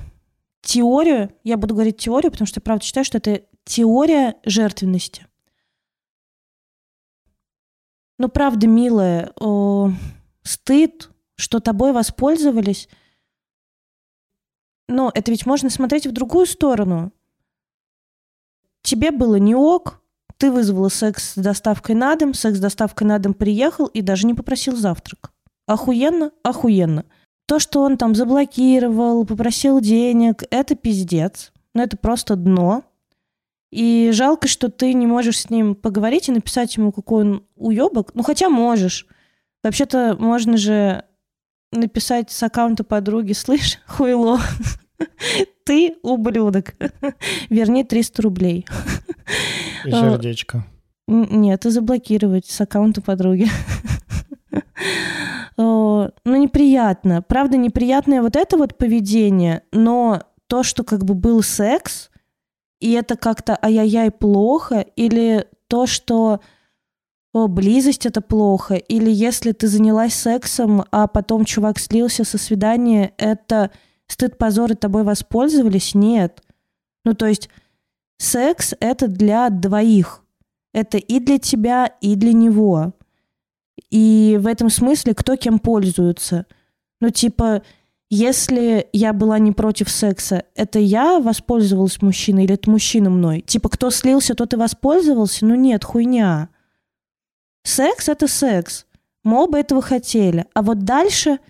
теорию, я буду говорить теорию, потому что я правда считаю, что это теория жертвенности. Ну, правда, милая, о, стыд, что тобой воспользовались. Но это ведь можно смотреть в другую сторону. Тебе было не ок, ты вызвала секс с доставкой на дом, секс с доставкой на дом приехал и даже не попросил завтрак. Охуенно? Охуенно. То, что он там заблокировал, попросил денег, это пиздец. Но это просто дно. И жалко, что ты не можешь с ним поговорить и написать ему, какой он уебок. Ну, хотя можешь. Вообще-то можно же написать с аккаунта подруги, слышь, хуйло, ты ублюдок. Верни 300 рублей. И А, сердечко. Н- Нет, и заблокировать с аккаунта подруги. Ну, неприятно. Правда, неприятное вот это вот поведение, но то, что как бы был секс, и это как-то ай-яй-яй плохо, или то, что о, близость это плохо, или если ты занялась сексом, а потом чувак слился со свидания, это стыд, позор, и тобой воспользовались? Нет. Ну, то есть секс — это для двоих. Это и для тебя, и для него. И в этом смысле кто кем пользуется. Ну, типа, если я была не против секса, это я воспользовалась мужчиной или это мужчина мной? Типа, кто слился, тот и воспользовался? Ну нет, хуйня. Секс — это секс. Мы оба этого хотели. А вот дальше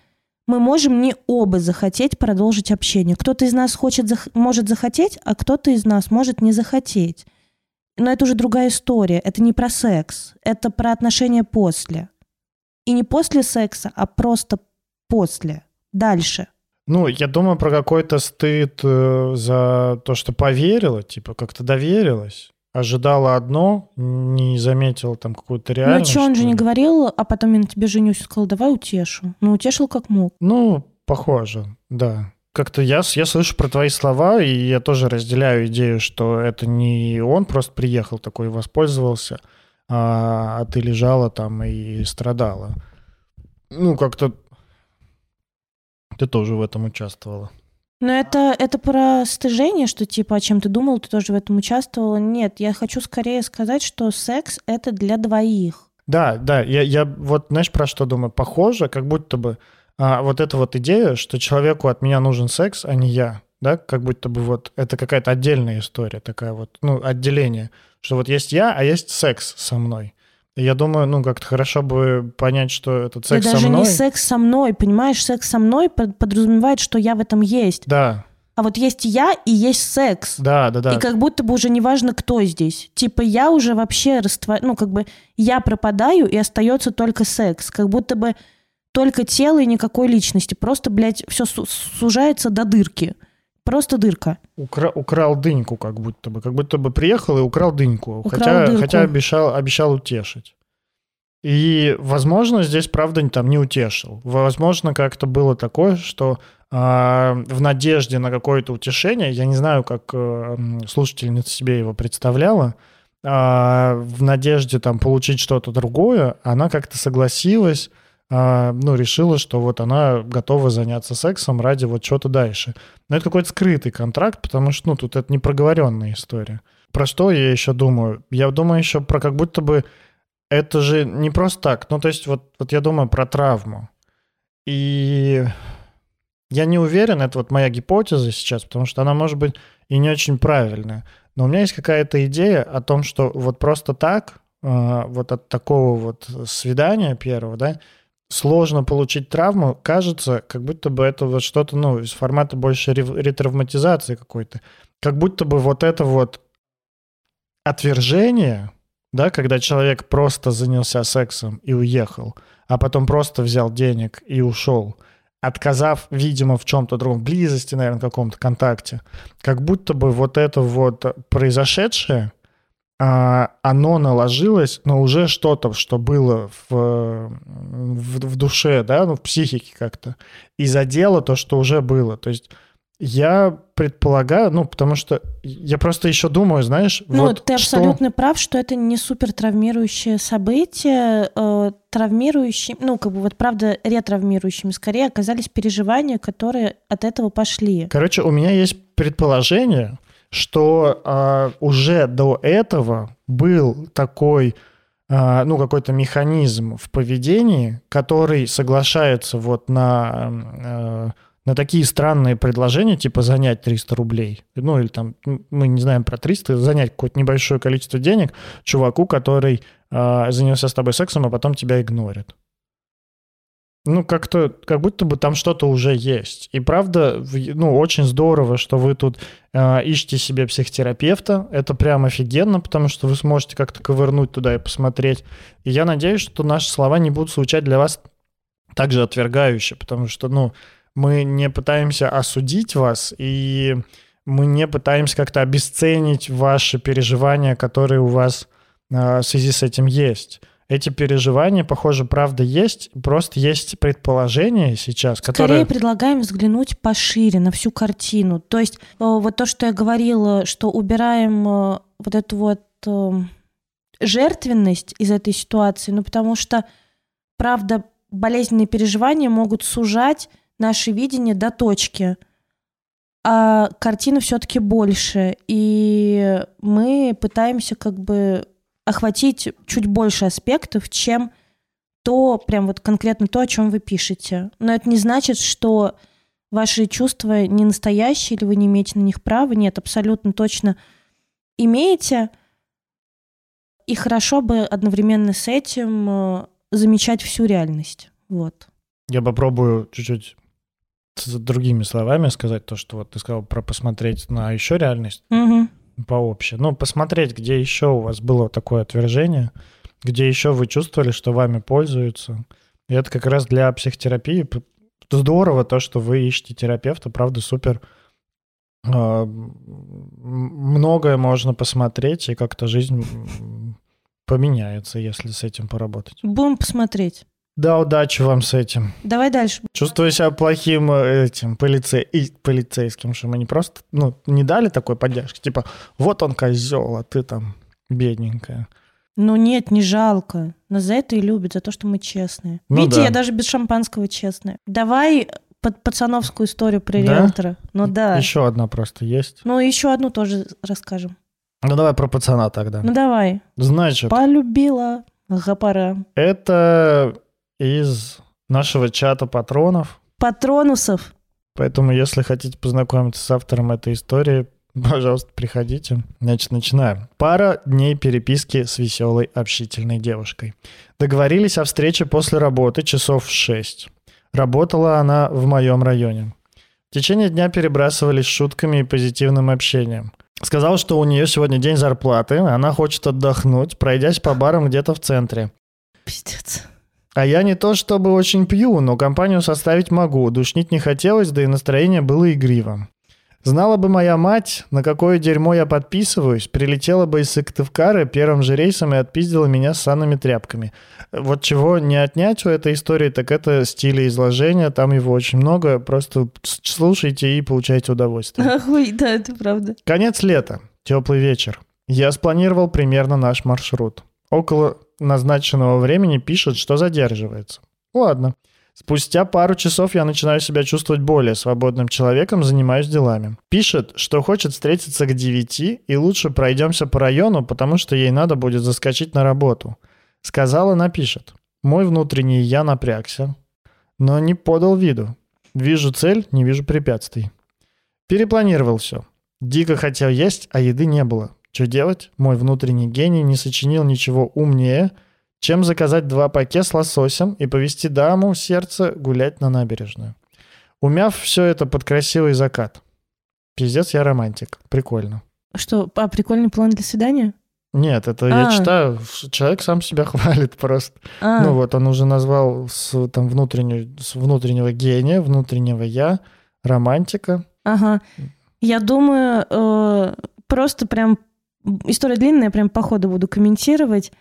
мы можем не оба захотеть продолжить общение. Кто-то из нас хочет, зах- может захотеть, а кто-то из нас может не захотеть. Но это уже другая история. Это не про секс. Это про отношения после. И не после секса, а просто после. Дальше. Ну, я думаю про какой-то стыд э, за то, что поверила, типа как-то доверилась, ожидала одно, не заметила там какую-то Ну реальность. что, он же не говорил, а потом я на тебе женюсь и сказал, давай утешу. Ну, утешил как мог. Ну, похоже, да. Как-то я, я слышу про твои слова, и я тоже разделяю идею, что это не он просто приехал такой и воспользовался, а, а ты лежала там и страдала. Ну, как-то ты тоже в этом участвовала. Но это, это про стыжение, что типа, о чем ты думал, ты тоже в этом участвовала. Нет, я хочу скорее сказать, что секс — это для двоих. Да, да, я, я вот, знаешь, про что думаю? Похоже, как будто бы а, вот эта вот идея, что человеку от меня нужен секс, а не я, да, как будто бы вот это какая-то отдельная история, такая вот, ну, отделение, что вот есть я, а есть секс со мной. Я думаю, ну, как-то хорошо бы понять, что этот секс да со даже мной... не секс со мной, понимаешь? Секс со мной под- подразумевает, что я в этом есть. Да, А вот есть я и есть секс. да, да, да. И как будто бы уже не важно, кто здесь. Типа я уже вообще раствор... Ну, как бы я пропадаю, и остается только секс. Как будто бы только тело и никакой личности. Просто, блядь, все сужается до дырки. Просто дырка. Укра- украл дыньку, как будто бы. Как будто бы приехал и украл дыньку. Украл хотя, дырку. хотя обещал, обещал утешить. И, возможно, здесь, правда, там не утешил. Возможно, как-то было такое, что а, в надежде на какое-то утешение, я не знаю, как э, слушательница себе его представляла, а, в надежде там получить что-то другое, она как-то согласилась, ну, решила, что вот она готова заняться сексом ради вот чего-то дальше. Но это какой-то скрытый контракт, потому что, ну, тут это не проговоренная история. Про что я еще думаю? Я думаю еще про как будто бы это же не просто так. Ну, то есть вот, вот я думаю про травму. И я не уверен, это вот моя гипотеза сейчас, потому что она может быть и не очень правильная. Но у меня есть какая-то идея о том, что вот просто так, э, вот от такого вот свидания первого, да, сложно получить травму, кажется, как будто бы это вот что-то, ну, из формата больше ретравматизации какой-то. Как будто бы вот это вот отвержение, да, когда человек просто занялся сексом и уехал, а потом просто взял денег и ушел, отказав, видимо, в чем-то другом, близости, наверное, каком-то контакте, как будто бы вот это вот произошедшее, оно наложилось на уже что-то, что было в, в, в душе, да, ну, в психике как-то, и задело то, что уже было. То есть я предполагаю, ну, потому что я просто еще думаю, знаешь, Ну, вот ты что- абсолютно прав, что это не супер травмирующее событие. Э, травмирующим, ну, как бы вот правда, ретравмирующими скорее оказались переживания, которые от этого пошли. Короче, у меня есть предположение, что а, уже до этого был такой, а, ну, какой-то механизм в поведении, который соглашается вот на, э, на такие странные предложения, типа занять 300 рублей, ну, или там, мы не знаем про 300, занять какое-то небольшое количество денег чуваку, который а, занялся с тобой сексом, а потом тебя игнорит. Ну, как-то, как будто бы там что-то уже есть. И правда, ну, очень здорово, что вы тут э, ищете себе психотерапевта. Это прям офигенно, потому что вы сможете как-то ковырнуть туда и посмотреть. И я надеюсь, что наши слова не будут звучать для вас также отвергающе, потому что, ну, мы не пытаемся осудить вас, и мы не пытаемся как-то обесценить ваши переживания, которые у вас э, в связи с этим есть. Эти переживания, похоже, правда есть, просто есть предположение сейчас, которое... Скорее предлагаем взглянуть пошире на всю картину. То есть э, вот то, что я говорила, что убираем э, вот эту вот э, жертвенность из этой ситуации, ну потому что, правда, болезненные переживания могут сужать наше видение до точки, а картина все-таки больше, и мы пытаемся как бы охватить чуть больше аспектов, чем то, прям вот конкретно то, о чем вы пишете. Но это не значит, что ваши чувства не настоящие или вы не имеете на них права. Нет, абсолютно точно имеете. И хорошо бы одновременно с этим э, замечать всю реальность. Вот. Я попробую чуть-чуть с другими словами сказать то, что вот ты сказал про посмотреть на еще реальность Мгм. Пообще. Ну, посмотреть, где еще у вас было такое отвержение, где еще вы чувствовали, что вами пользуются. И это как раз для психотерапии здорово то, что вы ищете терапевта, правда, супер. А, Многое можно посмотреть, и как-то жизнь поменяется, если с этим поработать. Будем посмотреть. Да, удачи вам с этим. Давай дальше. Чувствую себя плохим э, этим полице... и полицейским, что мы не просто, ну, не дали такой поддержки, типа, вот он козел, а ты там бедненькая. Ну нет, не жалко. Нас за это и любят, за то, что мы честные. Ну Видите, да. я даже без шампанского честная. Давай под пацановскую историю про Да? риэлтора. Ну да. Еще одна просто есть. Ну еще одну тоже расскажем. Ну давай про пацана тогда. Ну давай. Значит, Полюбила гопара. это из нашего чата патронов. Патронусов. Поэтому, если хотите познакомиться с автором этой истории, пожалуйста, приходите. Значит, начинаем. Пара дней переписки с веселой общительной девушкой. Договорились о встрече после работы часов в 6. Работала она в моем районе. В течение дня перебрасывались шутками и позитивным общением. Сказал, что у нее сегодня день зарплаты, она хочет отдохнуть, пройдясь по барам где-то в центре. Пиздец. А я не то чтобы очень пью, но компанию составить могу. Душнить не хотелось, да и настроение было игривым. Знала бы моя мать, на какое дерьмо я подписываюсь, прилетела бы из Сыктывкара первым же рейсом и отпиздила меня с санными тряпками. Вот чего не отнять у этой истории, так это стиль изложения, там его очень много, просто слушайте и получайте удовольствие. Охуй, да, это правда. Конец лета, теплый вечер. Я спланировал примерно наш маршрут. Около назначенного времени пишет, что задерживается. Ладно. Спустя пару часов я начинаю себя чувствовать более свободным человеком, занимаюсь делами. Пишет, что хочет встретиться к 9 и лучше пройдемся по району, потому что ей надо будет заскочить на работу. Сказала, напишет. Мой внутренний я напрягся, но не подал виду. Вижу цель, не вижу препятствий. Перепланировал все. Дико хотел есть, а еды не было. Что делать? Мой внутренний гений не сочинил ничего умнее – чем заказать два паке с лососем и повести даму сердце гулять на набережную. Умяв все это под красивый закат. Пиздец, я романтик. Прикольно. Что, а прикольный план для свидания? Нет, это а. я читаю, человек сам себя хвалит просто. А. Ну вот он уже назвал с, там внутреннюю, с внутреннего гения, внутреннего я, романтика. Ага. Я думаю, э, просто прям история длинная, прям по ходу буду комментировать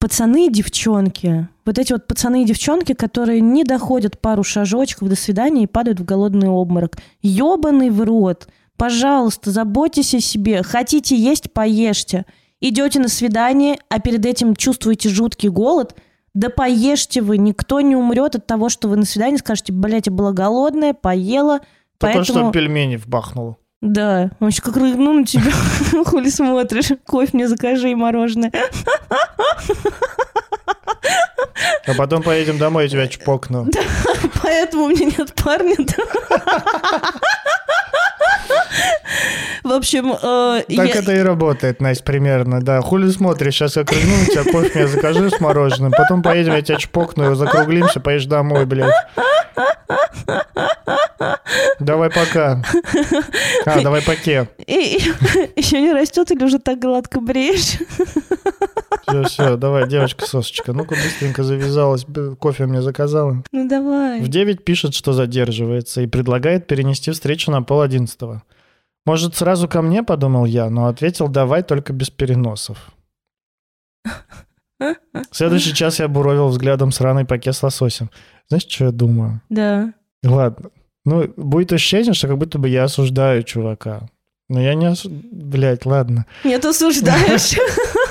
пацаны и девчонки, вот эти вот пацаны и девчонки, которые не доходят пару шажочков до свидания и падают в голодный обморок. Ёбаный в рот. Пожалуйста, заботьтесь о себе. Хотите есть – поешьте. Идете на свидание, а перед этим чувствуете жуткий голод – да поешьте вы, никто не умрет от того, что вы на свидании скажете, блядь, я была голодная, поела. Только поэтому... что пельмени вбахнула. Да, вообще как рыгну на тебя, хули смотришь, кофе мне закажи и мороженое. А потом поедем домой, я тебя чпокну. Да, поэтому у меня нет парня. В общем... Э, так я... это и работает, Настя, примерно, да. Хули смотришь, сейчас я крыгну на тебя, кофе мне закажи с мороженым, потом поедем, я тебя чпокну, закруглимся, поедешь домой, блядь. Давай пока. А, давай поке. И, еще не растет или уже так гладко бреешь? Все, все, давай, девочка-сосочка. Ну-ка быстренько завязалась, кофе мне заказала. Ну давай. В 9 пишет, что задерживается, и предлагает перенести встречу на пол одиннадцатого. Может, сразу ко мне, подумал я, но ответил, давай, только без переносов. В следующий час я буровил взглядом сраный пакет с лососем. Знаешь, что я думаю? Да. Ладно. Ну, будет ощущение, что как будто бы я осуждаю чувака. Но я не осуждаю. Блять, ладно. Нет, осуждаешь.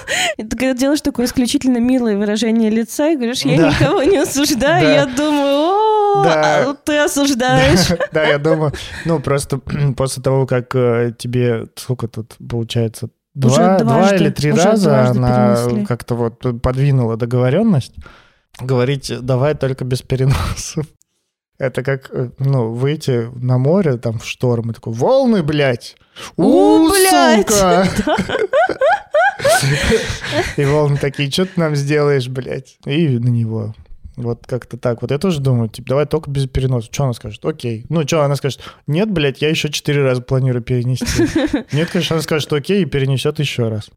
Когда делаешь такое исключительно милое выражение лица и говоришь, я да. никого не осуждаю, да. я думаю, о, да. ты осуждаешь. Да, да, я думаю, ну просто после того, как э, тебе, сколько тут получается, два, два или три раза она как-то вот подвинула договоренность, говорить, давай только без переносов. Это как, э, ну, выйти на море, там, в шторм, и такой, волны, блядь! У, блядь! И волны такие, что ты нам сделаешь, блядь? И на него. Вот как-то так. Вот я тоже думаю, типа, давай только без переноса. Что она скажет? Окей. Ну, что она скажет? Нет, блядь, я еще четыре раза планирую перенести. Нет, конечно, она скажет, окей, и перенесет еще раз.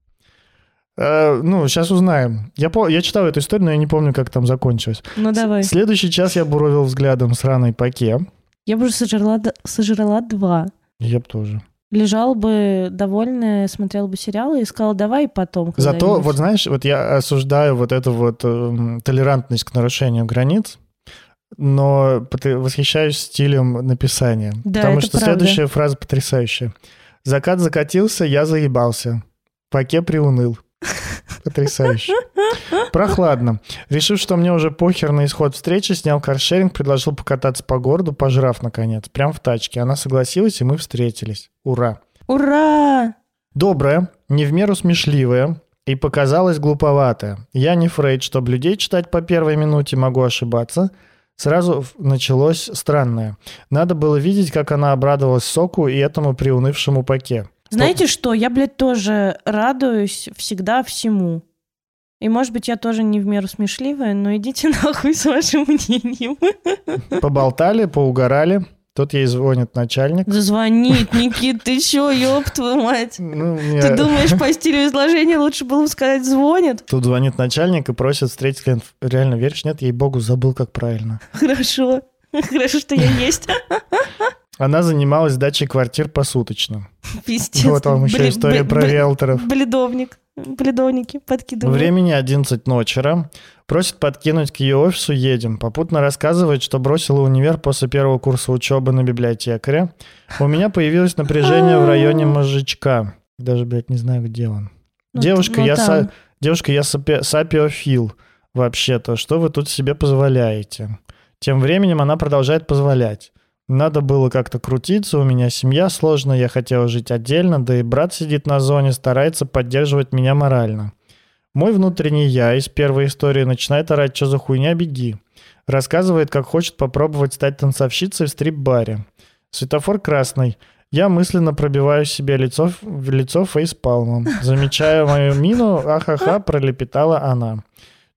Э, ну, сейчас узнаем. Я, по... я читал эту историю, но я не помню, как там закончилось. Ну, давай. Следующий час я буровил взглядом сраный паке. Я бы уже сожрала, сожрала два. Я бы тоже. Лежал бы довольная, смотрел бы сериалы и сказал, давай потом. Зато, вот знаешь, вот я осуждаю вот эту вот э, толерантность к нарушению границ, но восхищаюсь стилем написания. Да, потому что правда. следующая фраза потрясающая. Закат закатился, я заебался. Паке приуныл. Потрясающе. Прохладно. Решив, что мне уже похер на исход встречи, снял каршеринг, предложил покататься по городу, пожрав, наконец. Прям в тачке. Она согласилась, и мы встретились. Ура. Ура! Добрая, не в меру смешливая и показалась глуповатая. Я не Фрейд, чтобы людей читать по первой минуте, могу ошибаться. Сразу началось странное. Надо было видеть, как она обрадовалась соку и этому приунывшему паке. Знаете что? Я, блядь, тоже радуюсь всегда всему. И, может быть, я тоже не в меру смешливая, но идите нахуй с вашим мнением. Поболтали, поугорали. Тут ей звонит начальник. Зазвонит, Никит, ты чё, ёб твою мать? Ну, меня... Ты думаешь, по стилю изложения лучше было бы сказать «звонит»? Тут звонит начальник и просит встретить клиент. Реально веришь? Нет, ей-богу, забыл, как правильно. Хорошо. Хорошо, что я есть. Она занималась сдачей квартир посуточно. Пиздец. Вот вам еще Бли- история бли- про бли- риэлторов. Бледовник. Бледовники подкидывают. Времени 11 ночера. Просит подкинуть к ее офису, едем. Попутно рассказывает, что бросила универ после первого курса учебы на библиотекаря. У меня появилось напряжение в районе мозжечка. Даже, блядь, не знаю, где он. Ну, Девушка, ну, я, там. са- девушка, я сапи- сапиофил вообще-то. Что вы тут себе позволяете? Тем временем она продолжает позволять. Надо было как-то крутиться, у меня семья сложная, я хотела жить отдельно, да и брат сидит на зоне, старается поддерживать меня морально. Мой внутренний я из первой истории начинает орать, что за хуйня, беги. Рассказывает, как хочет попробовать стать танцовщицей в стрип-баре. Светофор красный. Я мысленно пробиваю себе лицо в лицо фейспалмом. Замечая мою мину, ахаха, пролепетала она.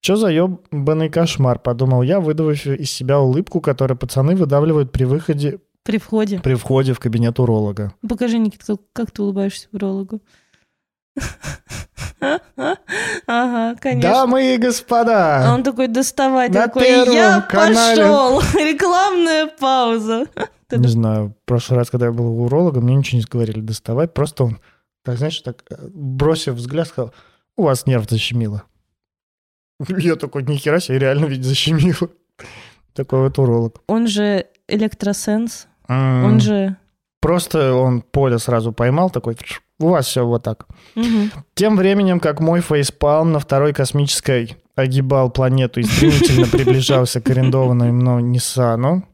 Чё за ебаный кошмар, подумал я, выдавив из себя улыбку, которую пацаны выдавливают при выходе, При входе. при входе в кабинет уролога. Покажи, Никита, как- ты улыбаешься урологу. Ага, конечно. Дамы и А господа, он такой доставать, На такой, я канале». пошел. Рекламная пауза. не знаю, в прошлый раз, когда я был у уролога, мне ничего не говорили доставать, просто он, так знаешь, так э, бросив взгляд, сказал, у вас нерв защемило. Я такой, нихера себе, реально ведь защемило. Такой вот уролог. Он же электросенс, М, он же... Просто он поле сразу поймал, такой, «Тш, у вас все вот так. Мгм. Тем временем, как мой фейспалм на второй космической огибал планету и стремительно приближался к арендованному мной Ниссану,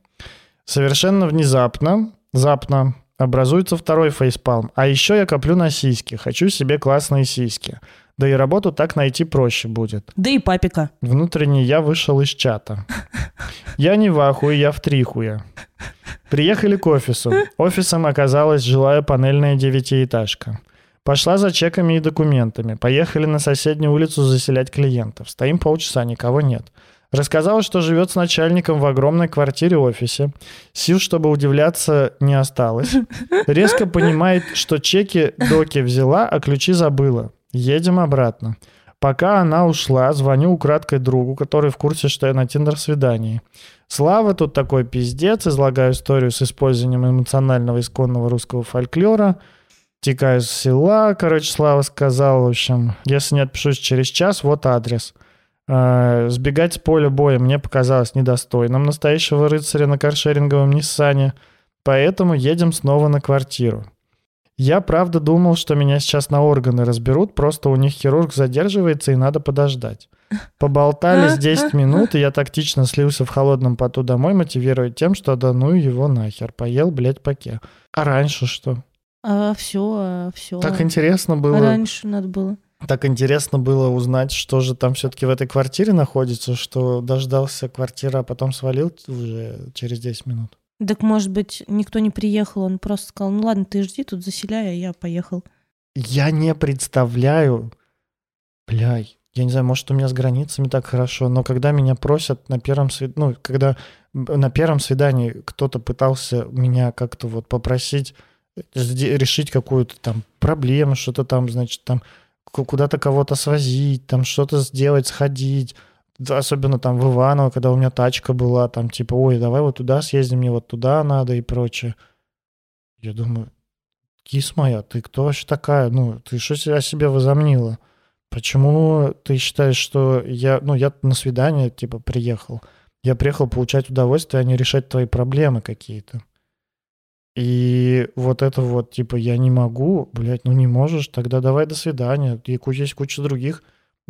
совершенно внезапно, запно, образуется второй фейспалм. А еще я коплю на сиськи. Хочу себе классные сиськи. Да и работу так найти проще будет. Да и папика. Внутренний я вышел из чата. Я не в ахуе, я в трихуе. Приехали к офису. Офисом оказалась жилая панельная девятиэтажка. Пошла за чеками и документами. Поехали на соседнюю улицу заселять клиентов. Стоим полчаса, никого нет. Рассказала, что живет с начальником в огромной квартире-офисе. Сил, чтобы удивляться, не осталось. Резко понимает, что чеки доки взяла, а ключи забыла. Едем обратно. Пока она ушла, звоню украдкой другу, который в курсе, что я на тиндер-свидании. Слава, тут такой пиздец, излагаю историю с использованием эмоционального исконного русского фольклора. Текаю с села, короче, Слава сказал, в общем, если не отпишусь через час, вот адрес. Э, Сбегать с поля боя мне показалось недостойным настоящего рыцаря на каршеринговом Ниссане, поэтому едем снова на квартиру. Я правда думал, что меня сейчас на органы разберут, просто у них хирург задерживается и надо подождать. Поболтались 10 минут, и я тактично слился в холодном поту домой, мотивируя тем, что да ну его нахер, поел, блядь, паке. А раньше что? А все, все. Так интересно было. Раньше надо было. Так интересно было узнать, что же там все-таки в этой квартире находится, что дождался квартира, а потом свалил уже через 10 минут. Так, может быть, никто не приехал, он просто сказал, ну ладно, ты жди, тут заселяй, а я поехал. Я не представляю, бляй, я не знаю, может, у меня с границами так хорошо, но когда меня просят на первом свидании, ну, когда на первом свидании кто-то пытался меня как-то вот попросить сде- решить какую-то там проблему, что-то там, значит, там ку- куда-то кого-то свозить, там что-то сделать, сходить, особенно там в Иваново, когда у меня тачка была, там типа, ой, давай вот туда съездим, мне вот туда надо и прочее. Я думаю, кис моя, ты кто вообще такая? Ну, ты что себя себе возомнила? Почему ты считаешь, что я, ну, я на свидание, типа, приехал. Я приехал получать удовольствие, а не решать твои проблемы какие-то. И вот это вот, типа, я не могу, блядь, ну не можешь, тогда давай до свидания. И есть куча других.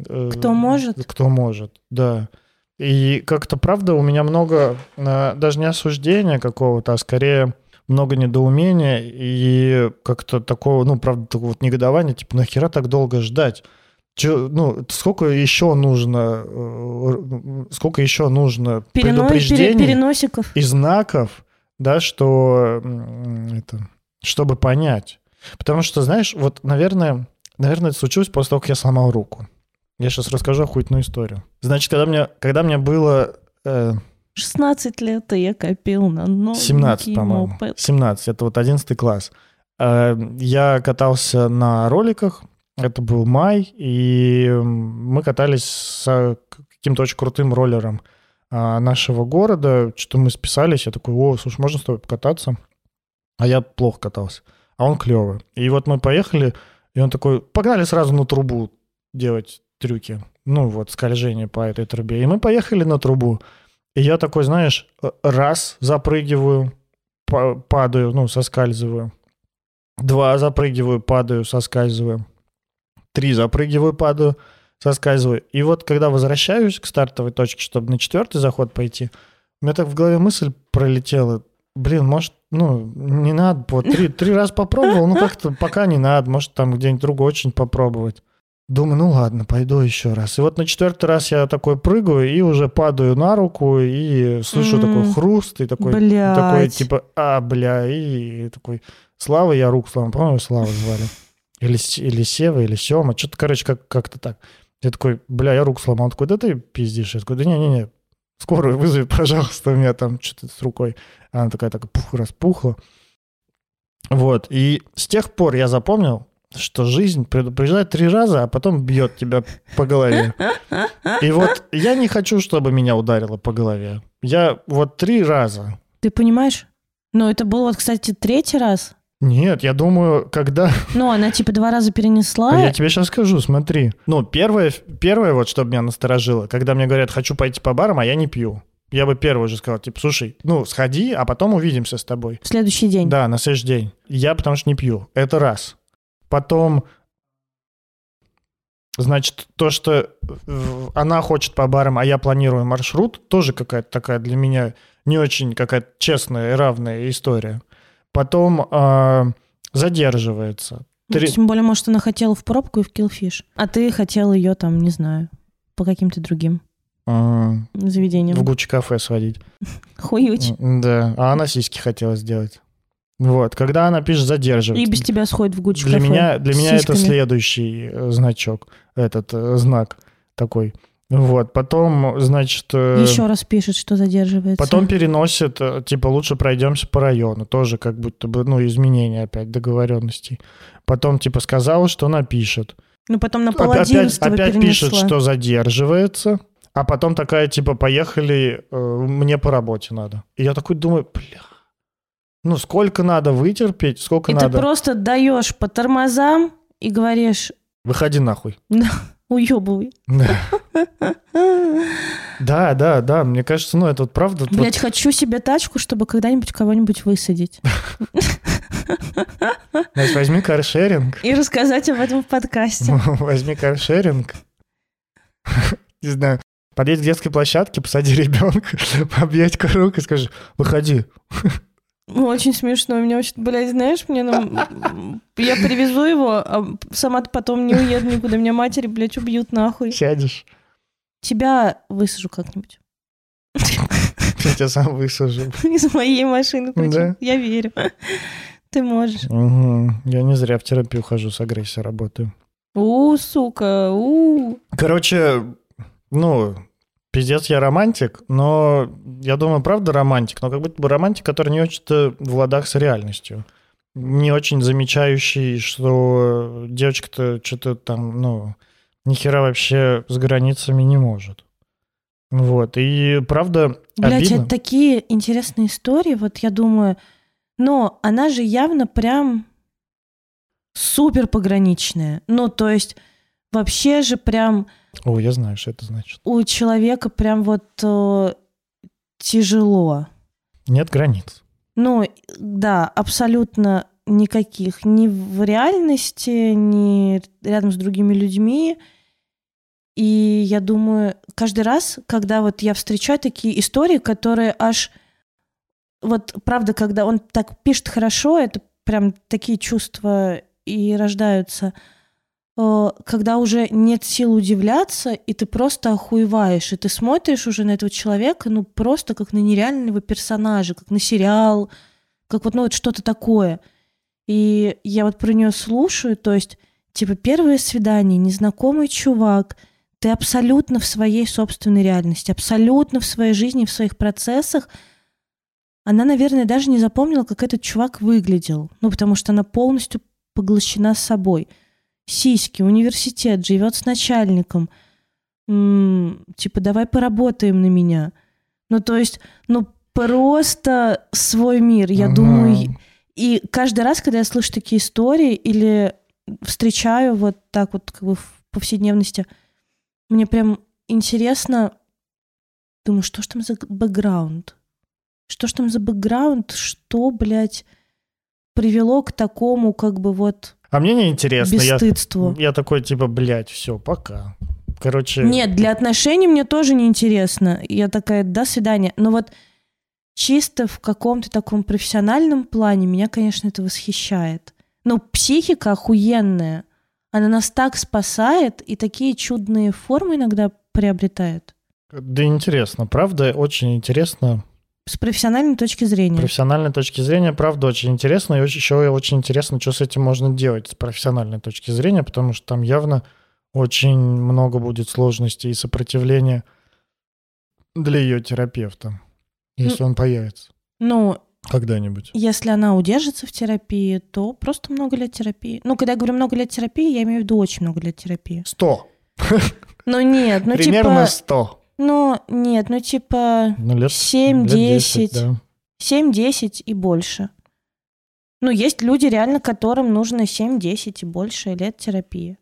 Э, Кто может? Кто может, да. И как-то, правда, у меня много, э, даже не осуждения какого-то, а скорее много недоумения и как-то такого, ну, правда, такого вот негодования, типа, нахера так долго ждать? Чё, ну, сколько еще нужно, э, сколько еще нужно Перено- пере- предупреждений переносиков. и знаков, да, что это, чтобы понять. Потому что, знаешь, вот, наверное, наверное, это случилось после того, как я сломал руку. Я сейчас расскажу охуительную историю. Значит, когда мне, когда мне было э, 16 лет, и я копил на новенький 17, по-моему, мопед. 17, это вот 11 класс, э, я катался на роликах, это был май, и мы катались с каким-то очень крутым роллером а, нашего города, что-то мы списались, я такой, о, слушай, можно с тобой покататься? а я плохо катался. А он клевый. И вот мы поехали, и он такой, погнали сразу на трубу делать трюки. Ну вот, скольжение по этой трубе. И мы поехали на трубу. И я такой, знаешь, раз запрыгиваю, падаю, ну, соскальзываю. Два запрыгиваю, падаю, соскальзываю. Три запрыгиваю, падаю, соскальзываю. И вот когда возвращаюсь к стартовой точке, чтобы на четвертый заход пойти, у меня так в голове мысль пролетела. Блин, может, ну, не надо, вот три, три раза попробовал, ну как-то пока не надо, может там где-нибудь другой очень попробовать. Думаю, ну ладно, пойду еще раз. И вот на четвертый раз я такой прыгаю и уже падаю на руку и слышу mm-hmm. такой хруст и такой, такой типа, а, бля, и, и такой, Слава, я рук Слава, по-моему, Слава звали. Или, или Сева, или Сема, что-то, короче, как- как-то так. Я такой, бля, я руку сломал. Он такой, да ты пиздишь. Я такой, да не-не-не, скорую вызови, пожалуйста, у меня там что-то с рукой. Она такая, так пух, распухла. Вот, и с тех пор я запомнил, что жизнь предупреждает три раза, а потом бьет тебя по голове. И вот я не хочу, чтобы меня ударило по голове. Я вот три раза. Ты понимаешь? Ну, это был вот, кстати, третий раз. Нет, я думаю, когда... Ну, она типа два раза перенесла. А я тебе сейчас скажу, смотри. Ну, первое, первое вот, что меня насторожило, когда мне говорят, хочу пойти по барам, а я не пью. Я бы первый уже сказал, типа, слушай, ну, сходи, а потом увидимся с тобой. В следующий день. Да, на следующий день. Я потому что не пью. Это раз. Потом, значит, то, что она хочет по барам, а я планирую маршрут, тоже какая-то такая для меня не очень какая-то честная и равная история. Потом э, задерживается. Три... Тем более, может, она хотела в пробку и в киллфиш, а ты хотел ее там, не знаю, по каким-то другим а, заведениям. В Гуччи кафе сводить. Хуюч. Да, а она сиськи хотела сделать. Вот, когда она пишет задерживать. И без тебя сходит в Гуччи для. Меня, для меня это следующий э, значок, этот э, знак такой. Вот, потом, значит... Э, Еще раз пишет, что задерживается. Потом переносит, типа, лучше пройдемся по району. Тоже как будто бы, ну, изменение опять договоренностей. Потом, типа, сказала, что напишет. Ну, потом на пол Опять, опять пишет, что задерживается. А потом такая, типа, поехали, мне по работе надо. И я такой думаю, бля, ну, сколько надо вытерпеть, сколько и надо... И ты просто даешь по тормозам и говоришь... Выходи нахуй. Уебывай. Да, да, да. Мне кажется, ну это вот правда. Блять, вот... хочу себе тачку, чтобы когда-нибудь кого-нибудь высадить. Значит, возьми каршеринг. И рассказать об этом в подкасте. Возьми каршеринг. Не знаю. Подъедь к детской площадке, посади ребенка, объять круг и скажи, выходи. Очень смешно. У меня очень, блядь, знаешь, мне ну, я привезу его, а сама потом не уеду никуда. Меня матери, блядь, убьют нахуй. Сядешь. Тебя высажу как-нибудь. Я тебя сам высажу. Из моей машины, Да? Я верю. Ты можешь. Угу. Я не зря в терапию хожу, с агрессией работаю. У, сука, у. Короче, ну, Пиздец, я романтик, но я думаю, правда романтик, но как будто бы романтик, который не очень-то в ладах с реальностью. Не очень замечающий, что девочка-то что-то там, ну, нихера вообще с границами не может. Вот, и правда Блять, обидно. это такие интересные истории, вот я думаю, но она же явно прям супер пограничная. Ну, то есть вообще же прям о, я знаю, что это значит. У человека прям вот э, тяжело. Нет границ. Ну, да, абсолютно никаких. Ни в реальности, ни рядом с другими людьми. И я думаю, каждый раз, когда вот я встречаю такие истории, которые аж... Вот правда, когда он так пишет хорошо, это прям такие чувства и рождаются – когда уже нет сил удивляться, и ты просто охуеваешь, и ты смотришь уже на этого человека, ну, просто как на нереального персонажа, как на сериал, как вот, ну, вот что-то такое. И я вот про нее слушаю, то есть, типа, первое свидание, незнакомый чувак, ты абсолютно в своей собственной реальности, абсолютно в своей жизни, в своих процессах. Она, наверное, даже не запомнила, как этот чувак выглядел, ну, потому что она полностью поглощена собой – сиськи, университет, живет с начальником. М-м, типа, давай поработаем на меня. Ну, то есть, ну, просто свой мир. Я ага. думаю, И каждый раз, когда я слышу такие истории или встречаю вот так вот как бы в повседневности, мне прям интересно, думаю, что ж там за бэкграунд? Что ж там за бэкграунд? Что, блядь, привело к такому как бы вот А мне не интересно. Я, я такой, типа, блядь, все, пока. Короче, Нет, для отношений мне тоже не интересно. Я такая, до свидания. Но вот чисто в каком-то таком профессиональном плане меня, конечно, это восхищает. Но психика охуенная. Она нас так спасает и такие чудные формы иногда приобретает. да интересно, правда, очень интересно. С профессиональной точки зрения. С профессиональной точки зрения, правда, очень интересно. И еще очень интересно, что с этим можно делать с профессиональной точки зрения, потому что там явно очень много будет сложностей и сопротивления для ее терапевта, если он появится Ну, когда-нибудь. если она удержится в терапии, то просто много лет терапии. Ну, когда я говорю много лет терапии, я имею в виду очень много лет терапии. Сто. Ну, нет, ну, Примерно типа... сто. Ну, нет, ну, типа... Ну, лет, Семь, лет 10, десять. да. 7-10 и больше. Ну, есть люди, реально, которым нужно 7-10 и больше лет терапии.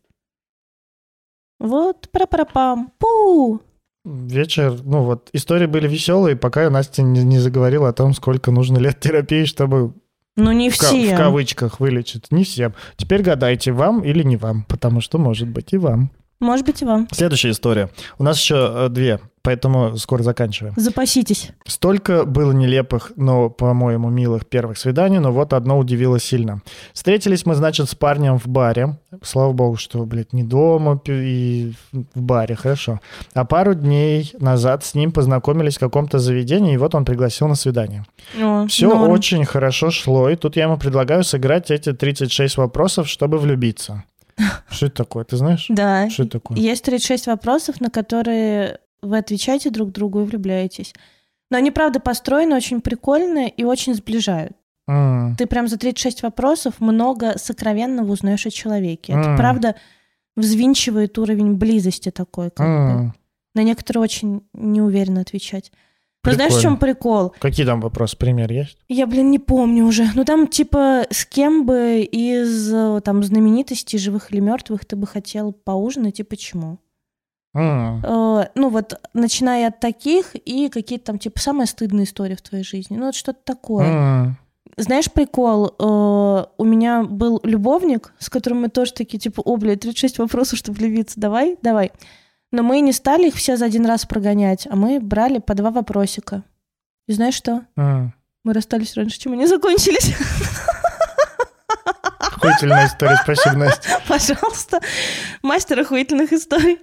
Вот, пра-пра-пам, пу! Вечер, ну вот, истории были веселые, пока Настя не, не заговорила о том, сколько нужно лет терапии, чтобы Ну, не в, ка- все. в кавычках вылечить. Не всем. Теперь гадайте, вам или не вам, потому что может быть и вам. Может быть, и вам. Следующая история. У нас еще э, две, поэтому скоро заканчиваем. Запаситесь. Столько было нелепых, но, по-моему, милых первых свиданий, но вот одно удивило сильно. Встретились мы, значит, с парнем в баре. Слава богу, что, блядь, не дома и в баре, хорошо. А пару дней назад с ним познакомились в каком-то заведении, и вот он пригласил на свидание. О, Все норм. очень хорошо шло, и тут я ему предлагаю сыграть эти 36 вопросов, чтобы влюбиться. Что это такое, ты знаешь? Да. Что это такое? Есть 36 вопросов, на которые вы отвечаете друг другу и влюбляетесь. Но они, правда, построены очень прикольно и очень сближают. Ты прям за 36 вопросов много сокровенного узнаешь о человеке. Это, правда, взвинчивает уровень близости такой. Как бы. На некоторые очень неуверенно отвечать. Но знаешь, в чем прикол? Какие там вопросы? Пример есть? Я, блин, не помню уже. Ну там, типа, с кем бы из э, там знаменитостей, живых или мертвых, ты бы хотел поужинать и почему? Э, ну вот, начиная от таких и какие-то там, типа, самая стыдная история в твоей жизни. Ну вот что-то такое. Знаешь, прикол, э, у меня был любовник, с которым мы тоже такие, типа, о, блядь, 36 вопросов, чтобы влюбиться, давай, давай. Но мы не стали их все за один раз прогонять, а мы брали по два вопросика. И знаешь что? М. Мы расстались раньше, чем они закончились. Охуительная история, спасибо, Настя. Пожалуйста. Мастер охуительных историй.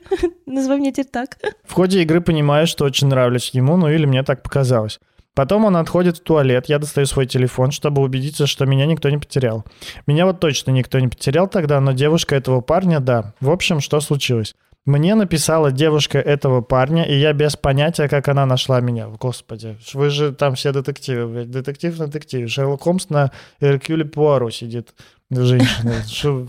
Называй меня теперь так. В ходе игры понимаю, что очень нравлюсь ему, ну или мне так показалось. Потом он отходит в туалет, я достаю свой телефон, чтобы убедиться, что меня никто не потерял. Меня вот точно никто не потерял тогда, но девушка этого парня, да. В общем, что случилось? Мне написала девушка этого парня, и я без понятия, как она нашла меня. Господи, вы же там все детективы, блядь. Детектив на детективе. Шерлок Холмс на Эркюле Пуаро сидит. Женщина. Что-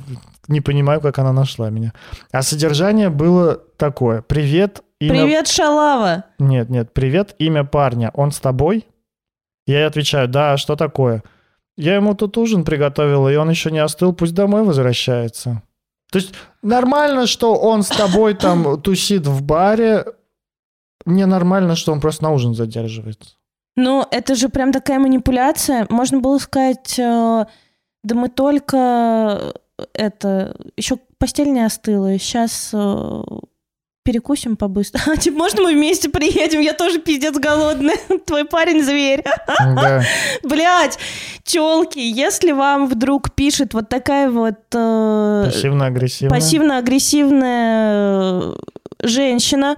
Не понимаю, как она нашла меня. А содержание было такое. Привет, имя... Привет, шалава. Нет, нет, привет, имя парня. Он с тобой? Я ей отвечаю, да, что такое? Я ему тут ужин приготовила, и он еще не остыл, пусть домой возвращается. То есть нормально, что он с тобой там тусит в баре, ненормально, что он просто на ужин задерживается. Ну, это же прям такая манипуляция. Можно было сказать, э, да мы только э, это, еще постель не остыла, сейчас перекусим побыстро. А, типа, можно мы вместе приедем? Я тоже пиздец голодная. Твой парень зверь. Да. Блять, телки, если вам вдруг пишет вот такая вот э, Пассивно-агрессивно. пассивно-агрессивная э, женщина,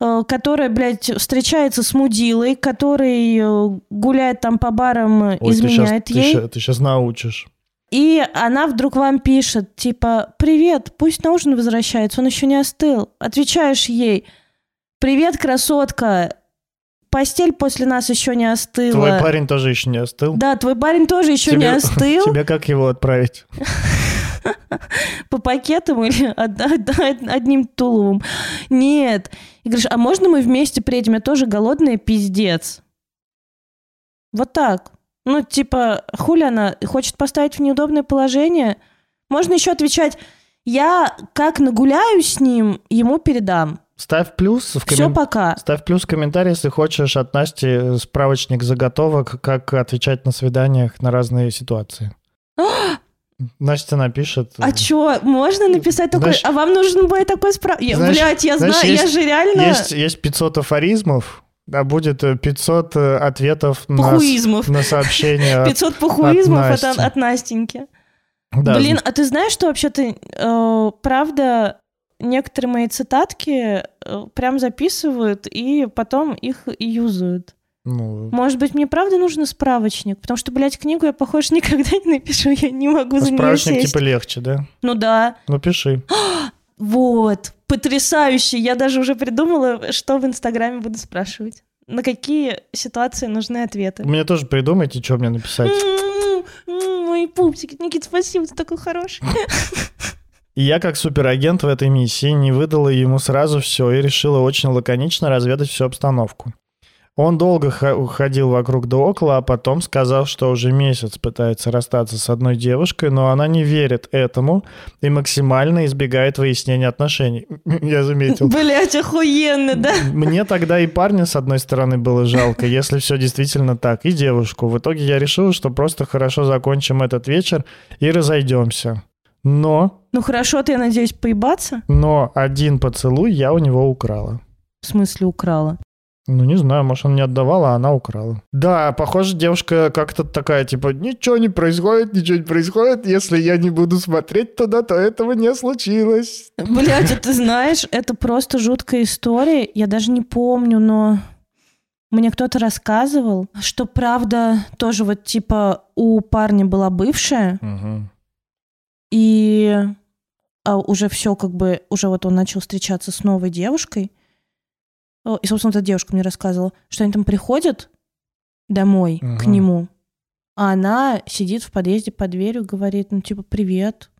э, которая, блядь, встречается с мудилой, который э, гуляет там по барам, Ой, ты сейчас, изменяет ты, ей. ща- ты сейчас научишь. И она вдруг вам пишет, типа, «Привет, пусть на ужин возвращается, он еще не остыл». Отвечаешь ей, «Привет, красотка, постель после нас еще не остыла». Твой парень тоже еще не остыл. Да, твой парень тоже еще не Тебе- остыл. Тебе как его отправить? По пакетам или од- од- одним туловым? Нет. И говоришь, а можно мы вместе приедем? Я тоже голодная, пиздец. Вот так. Ну, типа, хули она хочет поставить в неудобное положение? Можно еще отвечать, я как нагуляюсь с ним, ему передам. Ставь плюс в Все коммен- пока. Ставь плюс в комментарии, если хочешь от Насти справочник заготовок, как отвечать на свиданиях на разные ситуации. Настя напишет. А чё, можно написать такой, Знаешь- а вам нужен будет такой справ... Знаешь- Блядь, я знаешь, знаю, я же реально... Есть, есть 500 афоризмов, а будет э, 500 э, ответов на, с- Похуизмов. на сообщения. 500 похуизмов от, Насти. от Настеньки. Да, Блин, а ты знаешь, что вообще-то, э, правда, некоторые мои цитатки э, прям записывают и потом их и юзают. ну, Может быть, мне правда нужен справочник? Потому что, блядь, книгу я, похоже, никогда не напишу, я не могу за нее справочник сесть. типа легче, да? Ну да. Ну, пиши. Вот, потрясающе. Я даже уже придумала, что в Инстаграме буду спрашивать. На какие ситуации нужны ответы. Мне тоже придумайте, что мне написать. М-м-м, м, Мои пупсики. Никит, спасибо, ты такой хороший. И я, как суперагент в этой миссии, не выдала ему сразу все и решила очень лаконично разведать всю обстановку. Он долго ходил вокруг да около, а потом сказал, что уже месяц пытается расстаться с одной девушкой, но она не верит этому и максимально избегает выяснения отношений. Я заметил. Блять, охуенно, да? Мне тогда и парня, с одной стороны, было жалко, если все действительно так, и девушку. В итоге я решила, что просто хорошо закончим этот вечер и разойдемся. Но, Ну хорошо, ты, я надеюсь, поебаться? но один поцелуй я у него украла. В смысле украла? Ну, не знаю, может, он не отдавал, а она украла. Да, похоже, девушка как-то такая, типа, ничего не происходит, ничего не происходит. Если я не буду смотреть туда, то этого не случилось. Блять, а ты знаешь, это просто жуткая история. Я даже не помню, но мне кто-то рассказывал, что правда тоже вот типа у парня была бывшая, Мгм. и а, уже все как бы, уже вот он начал встречаться с новой девушкой. И, собственно, эта девушка мне рассказывала, что они там приходят домой к Ага. нему, а она сидит в подъезде под дверью, говорит, ну, типа, привет,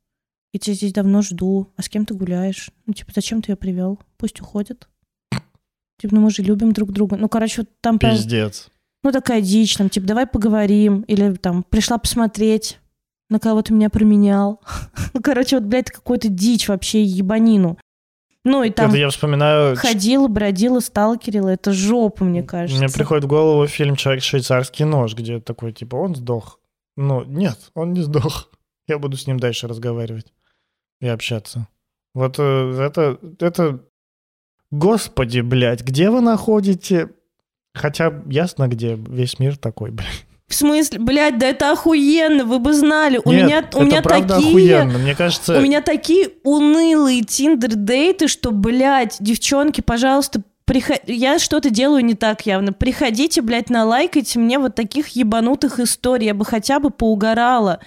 я тебя здесь давно жду, а с кем ты гуляешь? Ну, типа, зачем ты ее привел? Пусть уходит. Типа, ну мы же любим друг друга. Ну, короче, вот там прям, Пиздец. ну, такая дичь, там, типа, давай поговорим, или там, пришла посмотреть, на кого ты меня променял. Ну, короче, вот, блядь, какую-то дичь вообще, ебанину. Ну, и там Это я вспоминаю... ходила, бродила, сталкерила. Это жопа, мне кажется. Мне приходит в голову фильм «Человек швейцарский нож», где такой, типа, он сдох. Ну, нет, он не сдох. Я буду с ним дальше разговаривать и общаться. Вот э, это, это... Господи, блядь, где вы находите... Хотя ясно, где весь мир такой, блядь. В смысле, блядь, да это охуенно, вы бы знали. У Нет, меня, у это меня правда такие... охуенно. Мне кажется... У меня такие унылые тиндер-дейты, что, блядь, девчонки, пожалуйста, приход... я что-то делаю не так явно. Приходите, блядь, налайкайте мне вот таких ебанутых историй. Я бы хотя бы поугорала.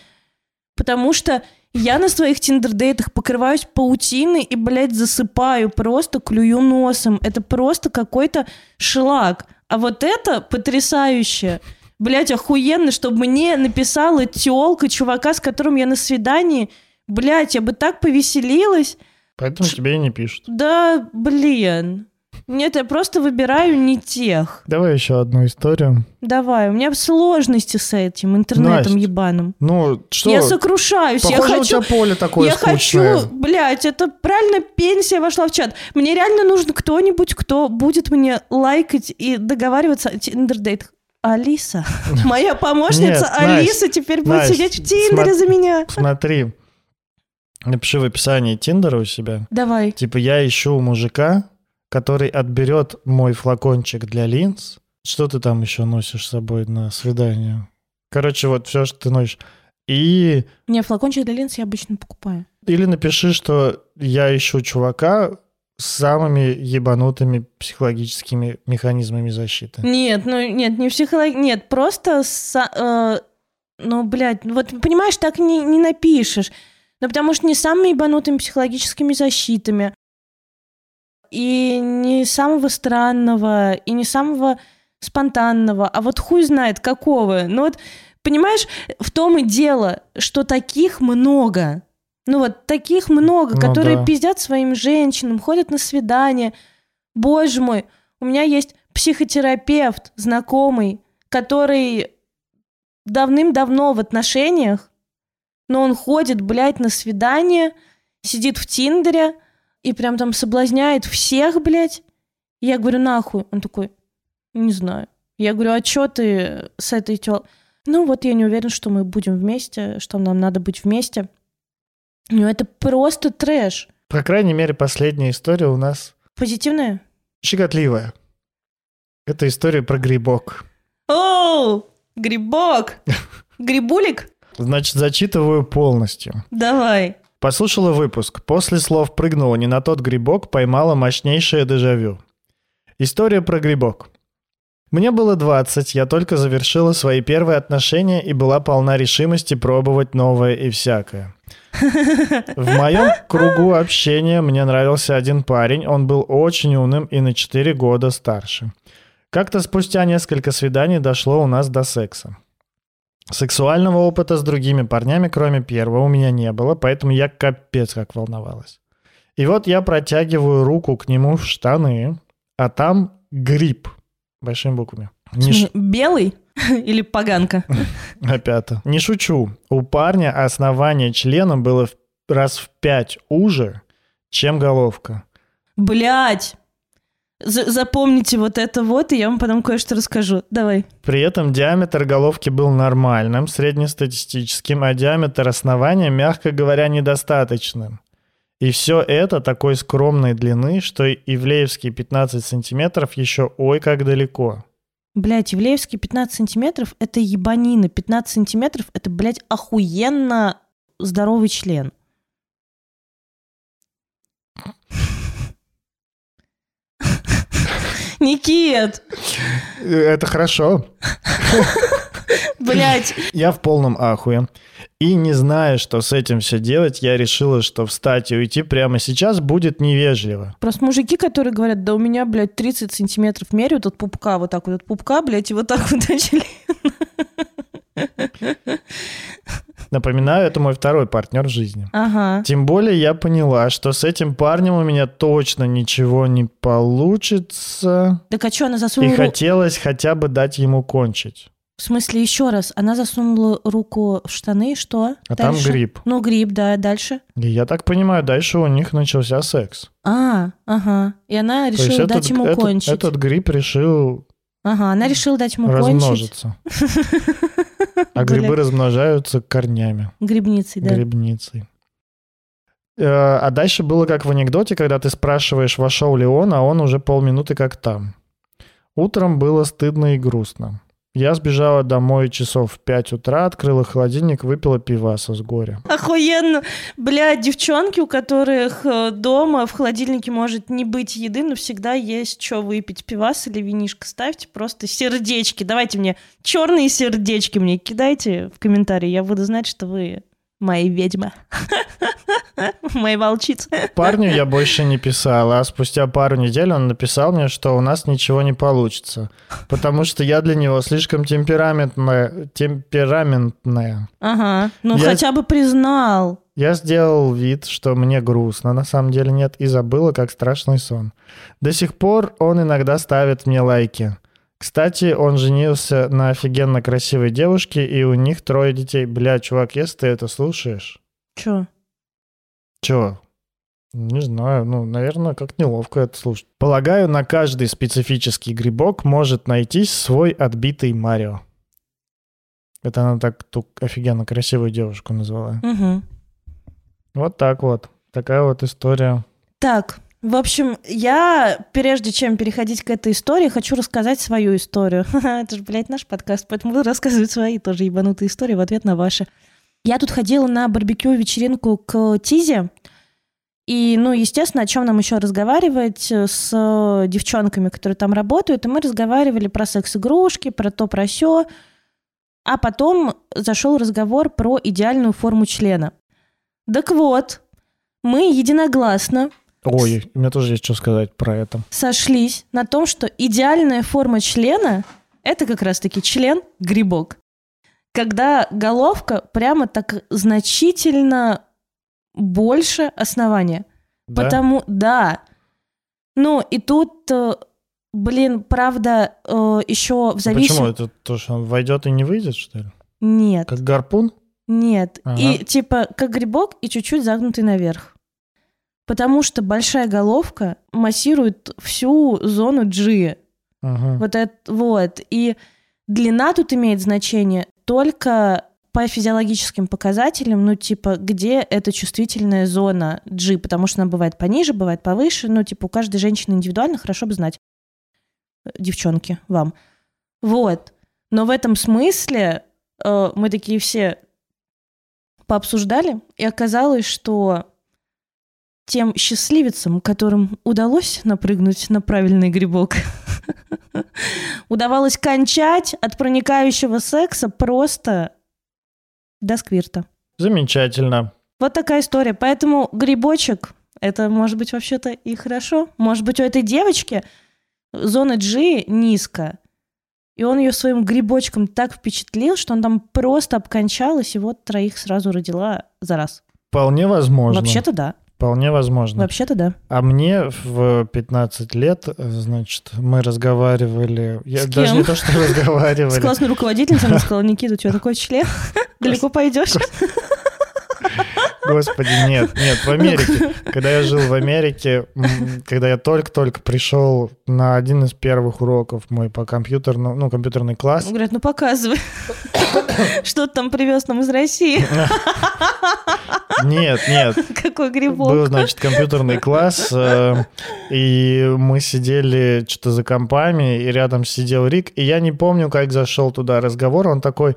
Потому что я на своих тиндер-дейтах покрываюсь паутиной и, блядь, засыпаю, просто клюю носом. Это просто какой-то шлак. А вот это потрясающе. Блядь, охуенно, чтобы мне написала тёлка чувака, с которым я на свидании. Блядь, я бы так повеселилась. Поэтому тебе и не пишут. Да, блин. Нет, я просто выбираю не тех. Давай еще одну историю. Давай, у меня сложности с этим интернетом Настя, ебаным. Ну, что? Я сокрушаюсь, я Похоже, у хочу... тебя поле такое я скучное. хочу, блядь, это правильно пенсия вошла в чат. Мне реально нужен кто-нибудь, кто будет мне лайкать и договариваться о тиндер-дейтах. Алиса, моя помощница Нет, Настя, Алиса теперь будет Настя, сидеть в Тиндере за меня. Смотри, напиши в описании Тиндера у себя. Давай. Типа я ищу мужика, который отберет мой флакончик для линз. Что ты там еще носишь с собой на свидание? Короче, вот все, что ты носишь. И Не, флакончик для линз я обычно покупаю. или напиши, что я ищу чувака самыми ебанутыми психологическими механизмами защиты. Нет, ну нет, не психолог... Нет, просто... са- э, ну, блядь, вот понимаешь, так не, не напишешь. Ну, потому что не самыми ебанутыми психологическими защитами. И не самого странного, и не самого спонтанного, а вот хуй знает какого. Ну вот, понимаешь, в том и дело, что таких много. Ну вот, таких много, Ну которые да. пиздят своим женщинам, ходят на свидания. Боже мой, у меня есть психотерапевт знакомый, который давным-давно в отношениях, но он ходит, блядь, на свидание, сидит в Тиндере и прям там соблазняет всех, блядь. Я говорю, нахуй. Он такой, не знаю. Я говорю, а чё ты с этой тел... Ну вот я не уверен, что мы будем вместе, что нам надо быть вместе. Ну это просто трэш. По крайней мере, последняя история у нас Позитивная? щекотливая. Это история про грибок. Оу, грибок. Грибулик? Значит, зачитываю полностью. Давай. Послушала выпуск. После слов «прыгнула не на тот грибок», поймала мощнейшее дежавю. История про грибок. Мне было 20, я только завершила свои первые отношения и была полна решимости пробовать новое и всякое. В моем кругу общения мне нравился один парень, он был очень умным и на 4 года старше. Как-то спустя несколько свиданий дошло у нас до секса. Сексуального опыта с другими парнями, кроме первого, у меня не было, поэтому я капец как волновалась. И вот я протягиваю руку к нему в штаны, а там гриб большими буквами. Не ш- Белый или поганка? Опять. Не шучу. У парня основание члена было в- раз в пять уже, чем головка. Блять. Запомните вот это вот, и я вам потом кое-что расскажу. Давай. При этом диаметр головки был нормальным, среднестатистическим, а диаметр основания, мягко говоря, недостаточным. И все это такой скромной длины, что ивлеевские 15 сантиметров еще ой как далеко. Блять, Ивлеевский 15 сантиметров — это ебанина. 15 сантиметров — это, блядь, охуенно здоровый член. Никит, Это хорошо. блядь, Я в полном ахуе. И не зная, что с этим все делать, я решила, что встать и уйти прямо сейчас будет невежливо. Просто мужики, которые говорят, да у меня, блядь, 30 сантиметров меряют от пупка, вот так вот от пупка, блядь, и вот так вот члена. Напоминаю, это мой второй партнер в жизни. Ага. Тем более я поняла, что с этим парнем у меня точно ничего не получится. Так а что, она И засунула... ру- хотелось хотя бы дать ему кончить. В смысле, еще раз, она засунула руку в штаны, что? А там Дальше? гриб. Ну, гриб, да, дальше. И я так понимаю, дальше у них начался секс. А, ага. И она То есть решила этот, дать ему этот- кончить. этот гриб решил Ага, она решила дать ему кончить. А грибы размножаются корнями, Грибницей, да. грибницей. Э, А дальше было как в анекдоте, когда ты спрашиваешь, вошел ли он, а он уже полминуты как там. Утром было стыдно и грустно. Я сбежала домой часов в 5 утра, открыла холодильник, выпила пиваса с горя. Охуенно. Блядь, девчонки, у которых э, дома в холодильнике может не быть еды, но всегда есть что выпить. Пивас или винишко ставьте, просто сердечки. Давайте мне черные сердечки мне кидайте в комментарии. Я буду знать, что вы мои ведьмы. Мои волчицы. Парню я больше не писала, а спустя пару недель он написал мне, что у нас ничего не получится, потому что я для него слишком темпераментная. темпераментная. Ага. Ну, Я- хотя бы признал. Я сделал вид, что мне грустно, на самом деле нет, и забыла, как страшный сон. До сих пор он иногда ставит мне лайки. Кстати, он женился на офигенно красивой девушке, и у них трое детей. Бля, чувак, если ты это слушаешь, Чё? чё? Не знаю, ну, наверное, как неловко это слушать. Полагаю, на каждый специфический грибок может найтись свой отбитый Марио. Это она так ту офигенно красивую девушку назвала. Мгм. Вот так вот. Такая вот история. Так, в общем, я, прежде чем переходить к этой истории, хочу рассказать свою историю. Это же, блядь, наш подкаст, поэтому буду рассказывать свои тоже ебанутые истории в ответ на ваши. Я тут ходила на барбекю-вечеринку к Тизе, и, ну, естественно, о чем нам еще разговаривать э, с девчонками, которые там работают, и мы разговаривали про секс-игрушки, про то, про сё. А потом зашел разговор про идеальную форму члена. Так вот, мы единогласно Ой, у меня тоже есть что сказать про это. сошлись на том, что идеальная форма члена – это как раз-таки член-грибок. Когда головка прямо так значительно больше основания. Да? Потому, да. Ну, и тут, э, блин, правда, э, еще в А зависимости... Почему? Это то, что он войдет и не выйдет, что ли? Нет, Как гарпун? нет. Ага. И типа как грибок и чуть-чуть загнутый наверх. Потому что большая головка массирует всю зону G. Ага. Вот это вот. И длина тут имеет значение только по физиологическим показателям, ну, типа, где эта чувствительная зона G, потому что она бывает пониже, бывает повыше, ну, типа, у каждой женщины индивидуально, хорошо бы знать. Э, Девчонки, вам. Вот. Но в этом смысле э, мы такие все пообсуждали, и оказалось, что тем счастливицам, которым удалось напрыгнуть на правильный грибок, удавалось кончать от проникающего секса просто до сквирта. Замечательно. Вот такая история. Поэтому грибочек, это может быть вообще-то и хорошо. Может быть, у этой девочки зона G низко. И он ее своим грибочком так впечатлил, что он там просто обкончалась, и вот троих сразу родила за раз. Вполне возможно. Вообще-то да. Вполне возможно. Вообще-то да. А мне в 15 лет, значит, мы разговаривали... Я С даже кем? не то, что С разговаривали. классной руководительницей она сказала, Никита, у тебя такой член, далеко пойдешь? Господи, нет, нет, в Америке. Когда я жил в Америке, когда я только-только пришел на один из первых уроков мой по компьютерному, ну, компьютерный класс, Говорят, ну показывай, что ты там привез нам из России, нет, нет, какой грибок. был, значит, компьютерный класс, э, и мы сидели что-то за компами, и рядом сидел Рик, и я не помню, как зашел туда разговор, он такой,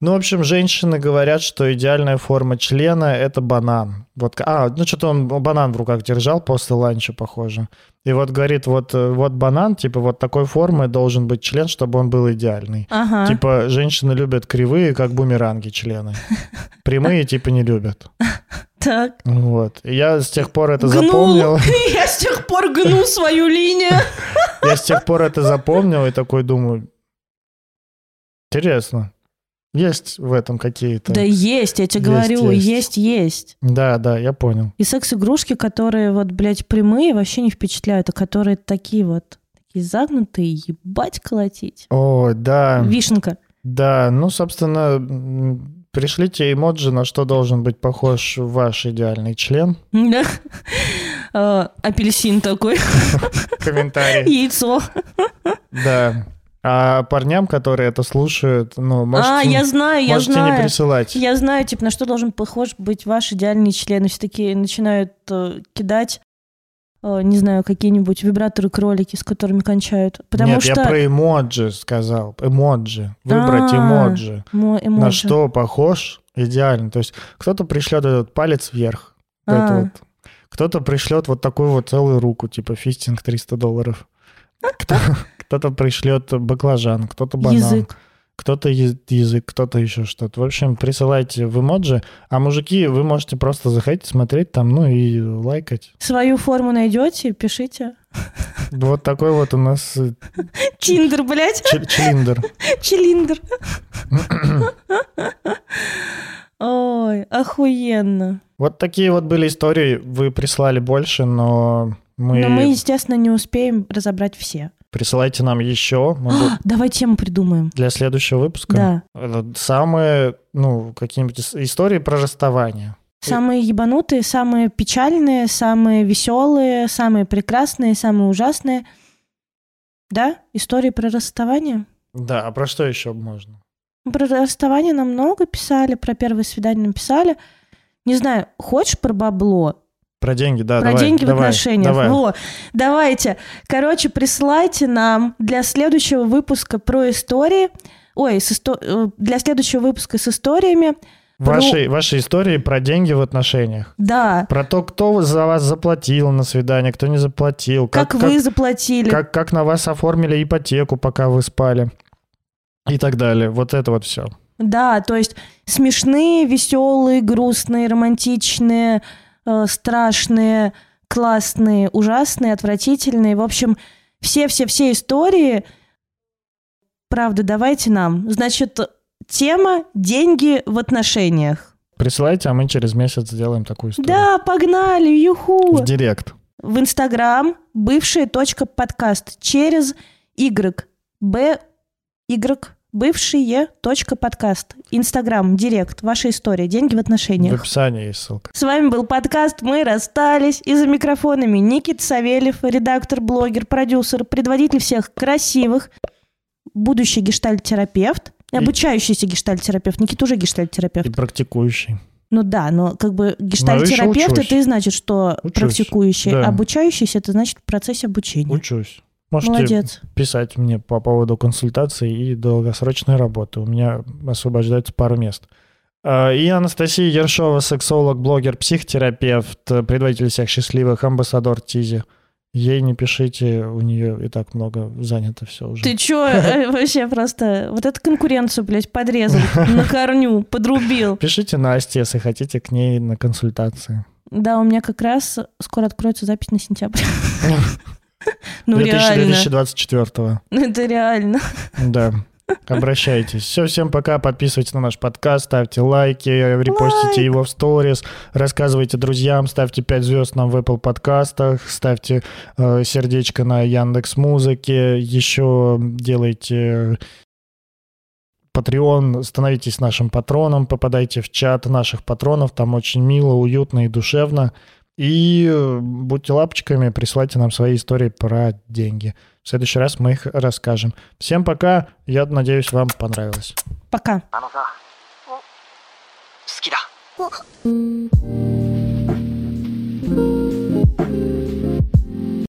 ну, в общем, женщины говорят, что идеальная форма члена – это банан. Вот, а, ну, что-то он банан в руках держал после ланча, похоже. И вот говорит, вот, э, вот банан, типа, вот такой формы должен быть член, чтобы он был идеальный. Ага. Типа, женщины любят кривые, как бумеранги члены. Прямые, типа, не любят. Так. Вот. Я с тех пор это Гнул. запомнил. Я с тех пор гну свою линию. Я с тех пор это запомнил и такой думаю, интересно. Есть в этом какие-то... Да есть, я тебе Есть, говорю, есть. есть, есть. Да, да, я понял. И секс-игрушки, которые вот, блядь, прямые, вообще не впечатляют, а которые такие вот, такие загнутые, ебать колотить. О, да, Вишенка. да. Ну, собственно, пришлите эмоджи, на что должен быть похож ваш идеальный член. Да. А, Апельсин такой, Комментарий. яйцо. Да. А парням, которые это слушают, ну, можете, А, я знаю, я можете не знаю. присылать. Я знаю, типа, на что должен похож быть ваш идеальный член. И все такие начинают э, кидать, э, не знаю, какие-нибудь вибраторы-кролики, с которыми кончают. Потому Нет, что... я про эмоджи сказал. Эмоджи. Выбрать А, эмоджи. мо- На эмоджи. что похож идеально. То есть кто-то пришлет этот палец вверх. А. вот. Кто-то пришлет вот такую вот целую руку, типа фистинг 300 долларов. Кто- Кто-то пришлет баклажан, кто-то банан, Язык. кто-то язык, кто-то еще что-то. В общем, присылайте в эмоджи. А мужики, вы можете просто заходить, смотреть там, ну и лайкать. Свою форму найдете, пишите. Вот такой вот у нас э, Тиндер, блядь. ч- члиндер. Чилиндер. Ой, охуенно. Вот такие вот были истории. Вы прислали больше, но мы... Но мы, естественно, не успеем разобрать все. Присылайте нам еще. Мы бу- Давай тему придумаем. Для следующего выпуска. Да. Это Самые, ну, какие-нибудь ис- истории про расставание. Самые ебанутые, самые печальные, самые веселые, самые прекрасные, самые ужасные. Да? Истории про расставание? Да, а про что еще можно? Про расставание нам много писали, про первое свидание написали. Не знаю, хочешь про бабло? Про деньги, да, про давай, деньги в давай, отношениях. Давай. Во, давайте. Короче, присылайте нам для следующего выпуска про истории. Ой, с исто- э, для следующего выпуска с историями. Ваши, ваши истории про деньги в отношениях. Да. Про то, кто за вас заплатил на свидание, кто не заплатил. Как, вы заплатили. как, как на вас оформили ипотеку, пока вы спали. И так далее. Вот это вот все. Да, то есть смешные, веселые, грустные, романтичные, э, страшные, классные, ужасные, отвратительные. В общем, все-все-все истории. Правда, давайте нам. Значит, тема «Деньги в отношениях». Присылайте, а мы через месяц сделаем такую историю. Да, погнали, юху. В директ. В Инстаграм бывшая точка подкаст через Y, Б, Y, бывшие. Подкаст. Инстаграм, Директ, ваша история, деньги в В отношениях. описании есть ссылка. С вами был подкаст «Мы расстались». И за микрофонами Никит Савельев, редактор, блогер, продюсер, предводитель всех красивых, будущий гештальт-терапевт, И- обучающийся гештальт-терапевт. Никит уже И гештальт-терапевт. практикующий. Ну да, но как бы гештальт-терапевт учусь. это и значит, что Учусь, практикующий, да. обучающийся это значит в процессе обучения. Учусь. Можете Молодец. писать мне по поводу консультаций и долгосрочной работы. У меня освобождается пару мест. А, И Анастасия Ершова, сексолог, блогер, психотерапевт, предводитель всех счастливых, амбассадор Тизи. Ей не пишите, у нее и так много занято все уже. Ты чё, э, вообще просто вот эту конкуренцию, блядь, подрезал на корню, подрубил. Пишите Насте, если хотите к ней на консультации. Да, у меня как раз скоро откроется запись на сентябрь. Ну 2000 реально, 2024. Ну, это реально. Да. Обращайтесь. Все, всем пока. Подписывайтесь на наш подкаст, ставьте лайки, репостите Лайк. его в сторис, рассказывайте друзьям, ставьте 5 звезд нам в Apple подкастах, ставьте э, сердечко на Яндекс Музыке, еще делайте Patreon, становитесь нашим патроном, попадайте в чат наших патронов, там очень мило, уютно и душевно. И э, будьте лапочками, присылайте нам свои истории про деньги. В следующий раз мы их расскажем. Всем пока. Я надеюсь, вам понравилось. Пока. Скида.